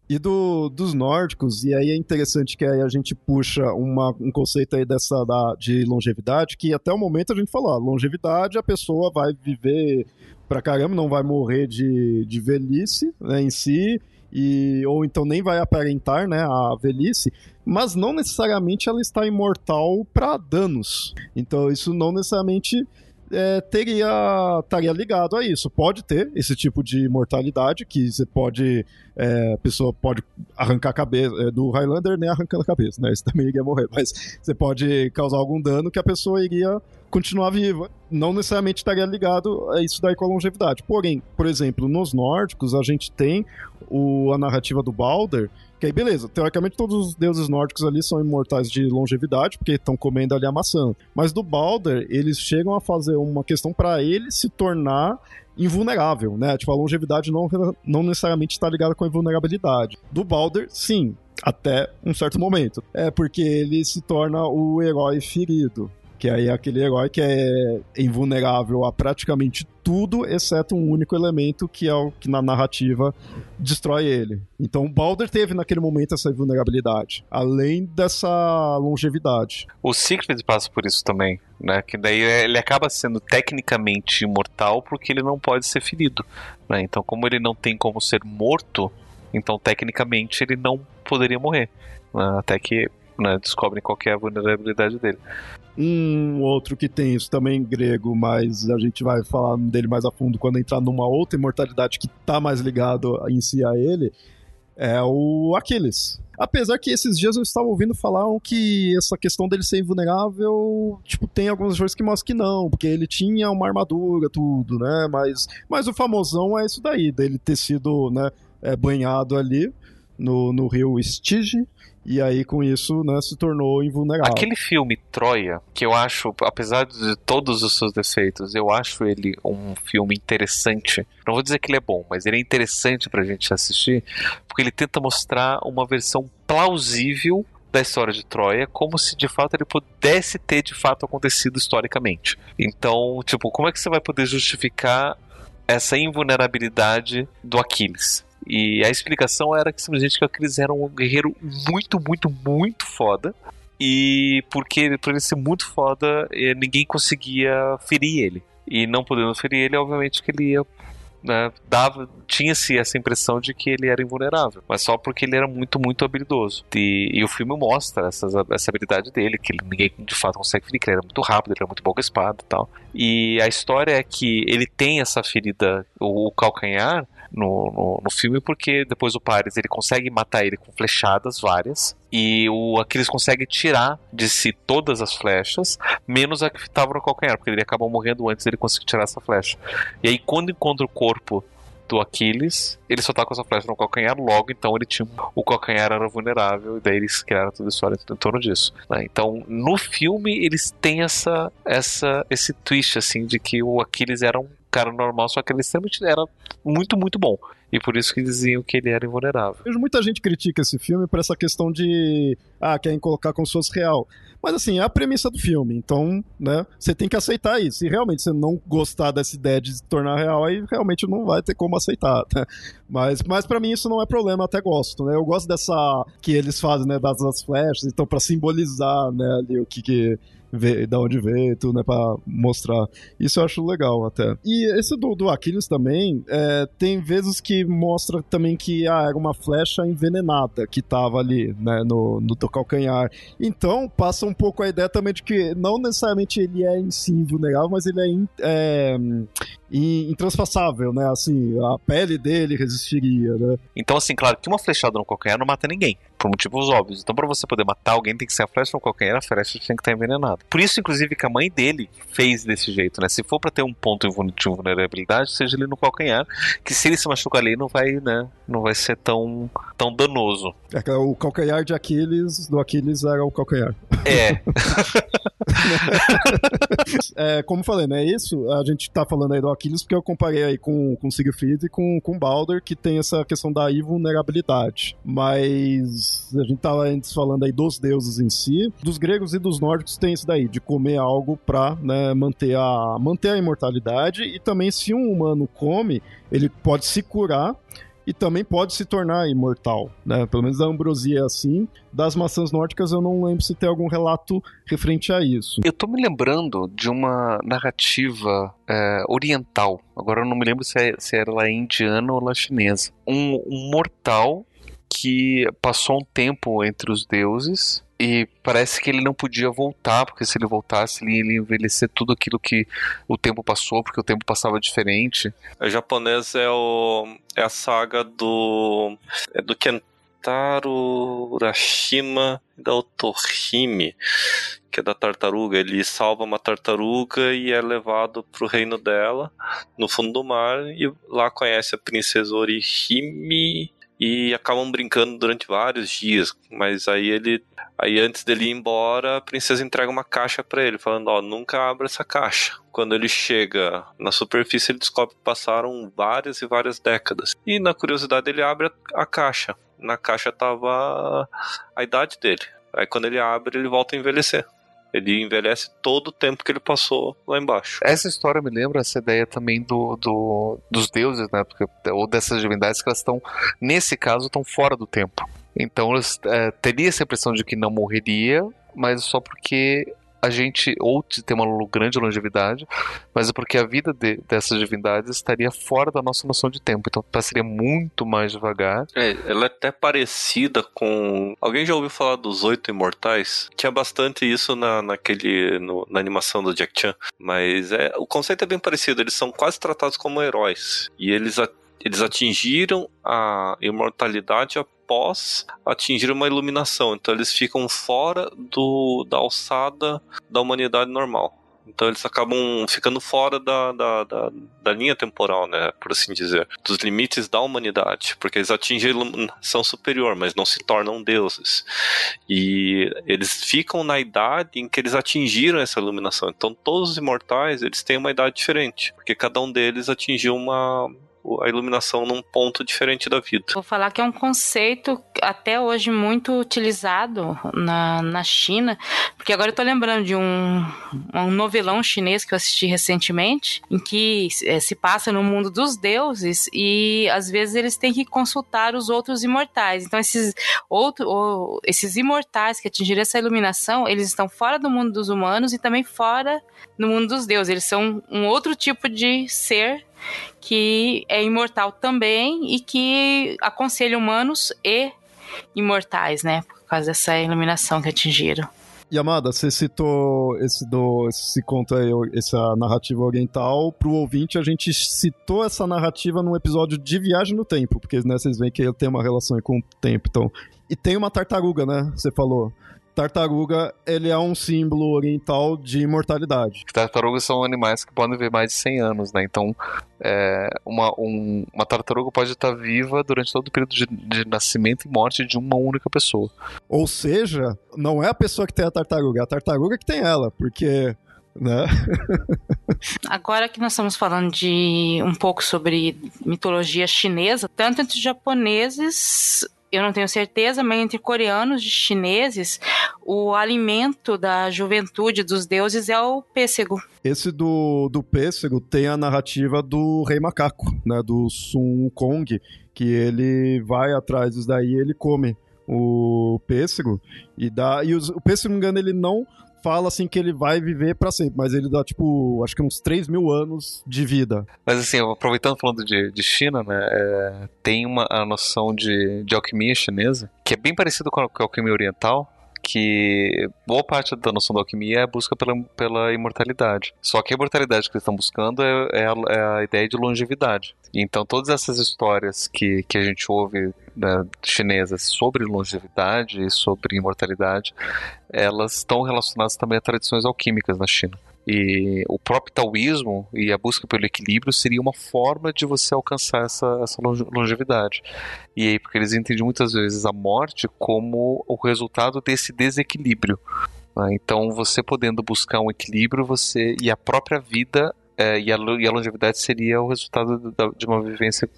E do, dos nórdicos, e aí é interessante que aí a gente puxa uma, um conceito aí dessa da, de longevidade, que até o momento a gente falou, ah, longevidade a pessoa vai viver pra caramba, não vai morrer de, de velhice né, em si, e, ou então nem vai aparentar né, a velhice, mas não necessariamente ela está imortal para danos. Então isso não necessariamente é, teria estaria ligado a isso. Pode ter esse tipo de mortalidade que você pode é, a pessoa pode arrancar a cabeça é, do Highlander nem arrancando a cabeça, né? [LAUGHS] Isso também iria morrer, mas você pode causar algum dano que a pessoa iria continuar viva. Não necessariamente estaria ligado a isso daí com a longevidade. Porém, por exemplo, nos nórdicos a gente tem o, a narrativa do Balder, aí beleza, teoricamente todos os deuses nórdicos ali são imortais de longevidade, porque estão comendo ali a maçã. Mas do Balder, eles chegam a fazer uma questão para ele se tornar invulnerável, né? Tipo, a longevidade não, não necessariamente está ligada com a invulnerabilidade. Do Balder, sim, até um certo momento. É porque ele se torna o herói ferido. Que aí é aquele herói que é invulnerável a praticamente tudo, exceto um único elemento que é o que na narrativa destrói ele. Então Balder teve naquele momento essa invulnerabilidade, além dessa longevidade. O Siegfried passa por isso também, né? Que daí ele acaba sendo tecnicamente imortal porque ele não pode ser ferido, né? Então, como ele não tem como ser morto, então tecnicamente ele não poderia morrer, né? até que né, descobrem qual é a vulnerabilidade dele. Um outro que tem isso também em grego, mas a gente vai falar dele mais a fundo quando entrar numa outra imortalidade que tá mais ligado em si a ele, é o Aquiles. Apesar que esses dias eu estava ouvindo falar que essa questão dele ser invulnerável, tipo, tem algumas coisas que mostram que não, porque ele tinha uma armadura, tudo, né? Mas, mas o famosão é isso daí, dele ter sido, né, é, banhado ali no, no rio Estige, e aí com isso, né, se tornou invulnerável. Aquele filme Troia, que eu acho, apesar de todos os seus defeitos, eu acho ele um filme interessante. Não vou dizer que ele é bom, mas ele é interessante pra gente assistir, porque ele tenta mostrar uma versão plausível da história de Troia, como se de fato ele pudesse ter de fato acontecido historicamente. Então, tipo, como é que você vai poder justificar essa invulnerabilidade do Aquiles? E a explicação era que simplesmente que o Aquiles era um guerreiro muito, muito, muito foda. E porque por ele ser muito foda, eh, ninguém conseguia ferir ele. E não podendo ferir ele, obviamente que ele ia. Né, dava, tinha-se essa impressão de que ele era invulnerável, mas só porque ele era muito, muito habilidoso. E, e o filme mostra essas, essa habilidade dele, que ele, ninguém de fato consegue ferir, que ele era muito rápido, ele era muito bom com a espada e tal. E a história é que ele tem essa ferida, o, o calcanhar, no, no, no, filme, porque depois o Paris ele consegue matar ele com flechadas várias, e o Aquiles consegue tirar de si todas as flechas, menos a que estava no calcanhar, porque ele acabou morrendo antes dele conseguir tirar essa flecha. E aí, quando encontra o corpo do Aquiles, ele só tá com essa flecha no calcanhar, logo então ele tinha. O calcanhar era vulnerável, e daí eles criaram toda a história em torno disso. Né? Então, no filme, eles têm essa, essa, esse twist, assim, de que o Aquiles era um cara normal, só que ele extremamente era muito, muito bom. E por isso que diziam que ele era invulnerável. Muita gente critica esse filme por essa questão de. Ah, querem colocar como se fosse real. Mas assim, é a premissa do filme. Então, né, você tem que aceitar isso. Se realmente você não gostar dessa ideia de se tornar real, aí realmente não vai ter como aceitar. Né? Mas, mas para mim isso não é problema, até gosto, né? Eu gosto dessa que eles fazem, né, das, das flechas, então para simbolizar, né, ali o que, que ver da onde veio, tudo, né, pra mostrar. Isso eu acho legal até. E esse do, do Aquiles também, é, tem vezes que mostra também que ah, era uma flecha envenenada que tava ali, né, no, no calcanhar. Então, passa um pouco a ideia também de que não necessariamente ele é em si mas ele é, in, é intranspasável, né? Assim, a pele dele resistiria, né? Então, assim, claro que uma flechada no calcanhar não mata ninguém, por motivos óbvios. Então, para você poder matar alguém, tem que ser a flecha no calcanhar, a flecha tem que estar envenenada. Por isso, inclusive, que a mãe dele fez desse jeito, né? Se for para ter um ponto de vulnerabilidade, seja ele no calcanhar, que se ele se machucar ali, não vai, né? Não vai ser tão, tão danoso. É, o calcanhar de Aquiles, do Aquiles era o calcanhar. É. [LAUGHS] é como falei, né? Isso, a gente tá falando aí do Aquiles porque eu comparei aí com, com Siegfried e com, com Balder, que tem essa questão da invulnerabilidade. Mas a gente tava antes falando aí dos deuses em si. Dos gregos e dos nórdicos tem isso daí, de comer algo pra né, manter, a, manter a imortalidade. E também, se um humano come, ele pode se curar e também pode se tornar imortal, né? Pelo menos a ambrosia é assim. Das maçãs nórdicas eu não lembro se tem algum relato referente a isso. Eu tô me lembrando de uma narrativa é, oriental. Agora eu não me lembro se, é, se era lá indiana ou lá chinesa. Um, um mortal que passou um tempo entre os deuses e parece que ele não podia voltar, porque se ele voltasse, ele ia envelhecer tudo aquilo que o tempo passou, porque o tempo passava diferente. O japonês é, o, é a saga do. É do Kentaro Urashima da Otohime, que é da tartaruga. Ele salva uma tartaruga e é levado pro reino dela, no fundo do mar, e lá conhece a princesa Orihime e acabam brincando durante vários dias, mas aí ele aí antes dele ir embora, a princesa entrega uma caixa para ele, falando, ó, nunca abra essa caixa. Quando ele chega na superfície, ele descobre que passaram várias e várias décadas. E na curiosidade ele abre a, a caixa. Na caixa tava a idade dele. Aí quando ele abre, ele volta a envelhecer. Ele envelhece todo o tempo que ele passou lá embaixo. Essa história me lembra essa ideia também do, do dos deuses, né? Porque, ou dessas divindades que elas estão, nesse caso, estão fora do tempo. Então eles é, teria essa impressão de que não morreria, mas só porque a gente ou tem uma grande longevidade, mas é porque a vida de, dessas divindades estaria fora da nossa noção de tempo. Então passaria muito mais devagar. É, ela é até parecida com. Alguém já ouviu falar dos Oito Imortais? Tinha bastante isso na, naquele, no, na animação do Jack Chan. Mas é, o conceito é bem parecido. Eles são quase tratados como heróis. E eles eles atingiram a imortalidade após atingir uma iluminação. Então eles ficam fora do, da alçada da humanidade normal. Então eles acabam ficando fora da, da, da, da, linha temporal, né? Por assim dizer. Dos limites da humanidade. Porque eles atingem a iluminação superior, mas não se tornam deuses. E eles ficam na idade em que eles atingiram essa iluminação. Então todos os imortais, eles têm uma idade diferente. Porque cada um deles atingiu uma, a iluminação num ponto diferente da vida. Vou falar que é um conceito até hoje muito utilizado na, na China, porque agora eu tô lembrando de um, um novelão chinês que eu assisti recentemente, em que é, se passa no mundo dos deuses e às vezes eles têm que consultar os outros imortais. Então esses, outro, ou, esses imortais que atingiram essa iluminação, eles estão fora do mundo dos humanos e também fora no mundo dos deuses. Eles são um outro tipo de ser que é imortal também e que aconselha humanos e imortais, né? Por causa dessa iluminação que atingiram. Yamada, você citou esse, do, esse conto aí, essa narrativa oriental. Pro ouvinte, a gente citou essa narrativa num episódio de Viagem no Tempo, porque né, vocês veem que ele tem uma relação com o tempo. Então. E tem uma tartaruga, né? Você falou tartaruga, ele é um símbolo oriental de imortalidade. Tartarugas são animais que podem viver mais de 100 anos, né? Então, é, uma, um, uma tartaruga pode estar viva durante todo o período de, de, nascimento e morte de uma única pessoa. Ou seja, não é a pessoa que tem a tartaruga, é a tartaruga que tem ela, porque né? [LAUGHS] Agora que nós estamos falando de um pouco sobre mitologia chinesa, tanto entre japoneses eu não tenho certeza, mas entre coreanos e chineses, o alimento da juventude dos deuses é o pêssego. Esse do, do pêssego tem a narrativa do Rei Macaco, né, do Sun Kong, que ele vai atrás disso daí e ele come o pêssego e dá e os, o pêssego, se não me engano, ele não fala assim que ele vai viver para sempre, mas ele dá, tipo, acho que uns 3 mil anos de vida. Mas assim, aproveitando falando de, de China, né, é, tem uma a noção de, de alquimia chinesa que é bem parecido com a, com a alquimia oriental, que boa parte da noção da alquimia é a busca pela, pela imortalidade. Só que a imortalidade que eles estão buscando é, é, a, é a ideia de longevidade. Então, todas essas histórias que, que a gente ouve né, chinesas sobre longevidade e sobre imortalidade, elas estão relacionadas também a tradições alquímicas na China. E o próprio taoísmo e a busca pelo equilíbrio seria uma forma de você alcançar essa, essa longevidade. E aí, porque eles entendem muitas vezes a morte como o resultado desse desequilíbrio. Né? Então, você podendo buscar um equilíbrio, você e a própria vida é, e, a, e, a, longevidade seria o resultado da, de uma vivência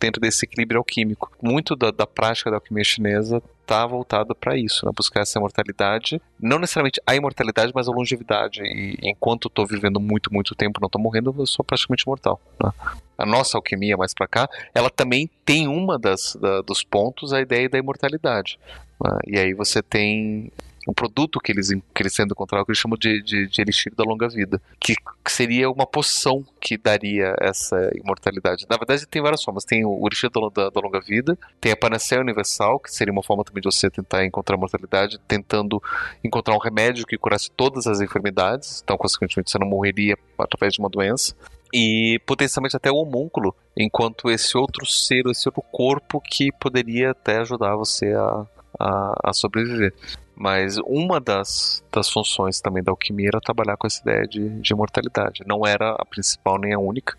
dentro desse equilíbrio alquímico. Muito da, da prática da alquimia chinesa está voltada para isso, né? buscar essa imortalidade, não necessariamente a imortalidade, mas a longevidade. E enquanto estou vivendo muito, muito tempo, não estou morrendo, eu sou praticamente mortal. Né? A nossa alquimia mais para cá, ela também tem uma das da, dos pontos a ideia da imortalidade. Né? E aí você tem um produto que eles, que eles têm encontrado que eles chamam de, de, de elixir da longa vida, que, que, seria uma poção que daria essa imortalidade. Na verdade, tem várias formas. Tem o elixir da, da, da longa vida, tem a panaceia universal, que seria uma forma também de você tentar encontrar a mortalidade, tentando encontrar um remédio que curasse todas as enfermidades, então, consequentemente, você não morreria através de uma doença e potencialmente até o homúnculo, enquanto esse outro ser, esse outro corpo que poderia até ajudar você a, a, a sobreviver. Mas uma das, das funções também da alquimia era trabalhar com essa ideia de, de imortalidade. Não era a principal nem a única,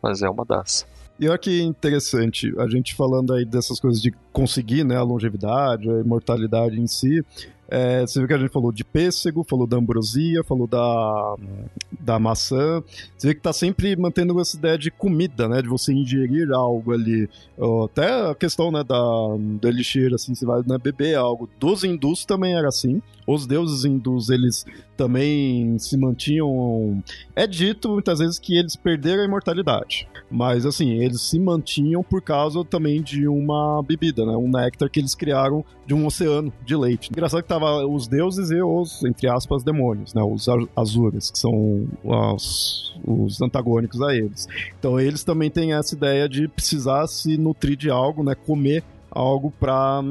mas é uma das. E olha que interessante, a gente falando aí dessas coisas de conseguir né, a longevidade, a imortalidade em si. É, você viu que a gente falou de pêssego, falou da ambrosia, falou da, da maçã. Você vê que tá sempre mantendo essa ideia de comida, né? De você ingerir algo ali. Até a questão, né, da, do elixir, assim, você vai né, beber algo. Dos hindus também era assim. Os deuses hindus, eles também se mantinham... É dito, muitas vezes, que eles perderam a imortalidade. Mas, assim, eles se mantinham por causa também de uma bebida, né? Um néctar que eles criaram de um oceano de leite. Engraçado que tava os deuses e os, entre aspas, demônios, né? Os azures, que são os, os antagônicos a eles. Então eles também têm essa ideia de precisar se nutrir de algo, né? Comer algo para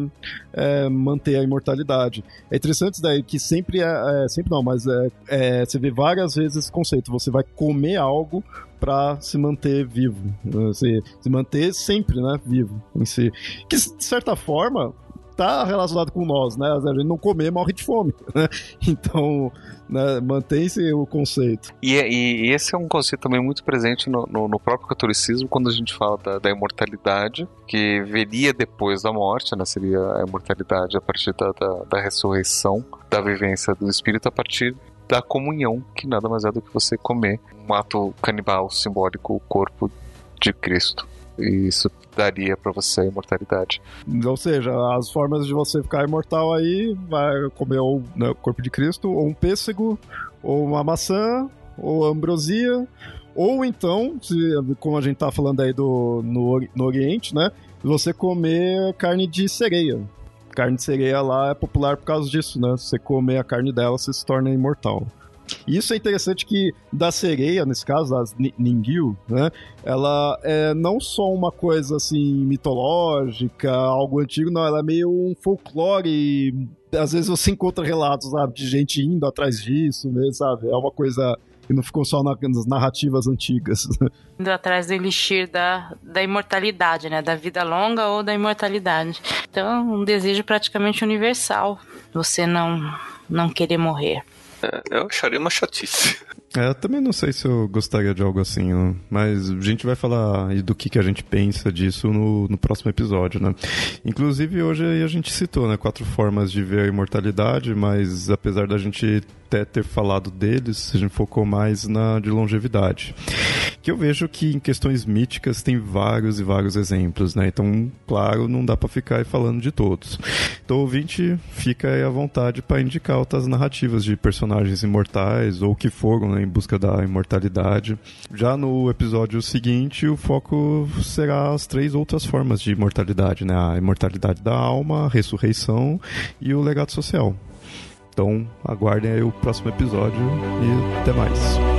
é, manter a imortalidade. É interessante isso daí, que sempre é, é sempre não, mas é, é, você vê várias vezes esse conceito, você vai comer algo para se manter vivo, né? se, se manter sempre, né, vivo em si. Que de certa forma tá relacionado com nós, né? A gente não comer morre de fome, [LAUGHS] né? Então, né, mantém-se o conceito. E, e, esse é um conceito também muito presente no, no, no próprio catolicismo, quando a gente fala da, da, imortalidade, que viria depois da morte, né? Seria a imortalidade a partir da, da, da ressurreição, da vivência do espírito a partir da comunhão, que nada mais é do que você comer um ato canibal simbólico, o corpo de Cristo. E isso daria para você imortalidade. Ou seja, as formas de você ficar imortal aí vai comer ou né, o corpo de Cristo, ou um pêssego, ou uma maçã, ou ambrosia, ou então, se, como a gente tá falando aí do, no, no Oriente, né? Você comer carne de sereia. Carne de sereia lá é popular por causa disso, né? Se você comer a carne dela, você se torna imortal. Isso é interessante que da sereia, nesse caso, as Ningyu, né? Ela é não só uma coisa assim mitológica, algo antigo, não, ela é meio um folclore. Às vezes você encontra relatos, sabe, de gente indo atrás disso, mesmo, sabe? É uma coisa e não ficou só nas narrativas antigas. Indo atrás do elixir da, da imortalidade, né? Da vida longa ou da imortalidade. Então, um desejo praticamente universal. Você não, não querer morrer. É, eu acharia uma chatice. É, eu também não sei se eu gostaria de algo assim, mas a gente vai falar do que, que a gente pensa disso no, no próximo episódio, né? Inclusive, hoje a gente citou, né, quatro formas de ver a imortalidade, mas apesar da gente até ter falado deles, a gente focou mais na de longevidade. Que eu vejo que em questões míticas tem vários e vários exemplos, né? Então, claro, não dá para ficar falando de todos. Então, ouvinte, fica à vontade para indicar outras narrativas de personagens imortais ou que foram né, em busca da imortalidade. Já no episódio seguinte, o foco será as três outras formas de imortalidade, né? A imortalidade da alma, a ressurreição e o legado social. Então aguardem aí o próximo episódio e até mais.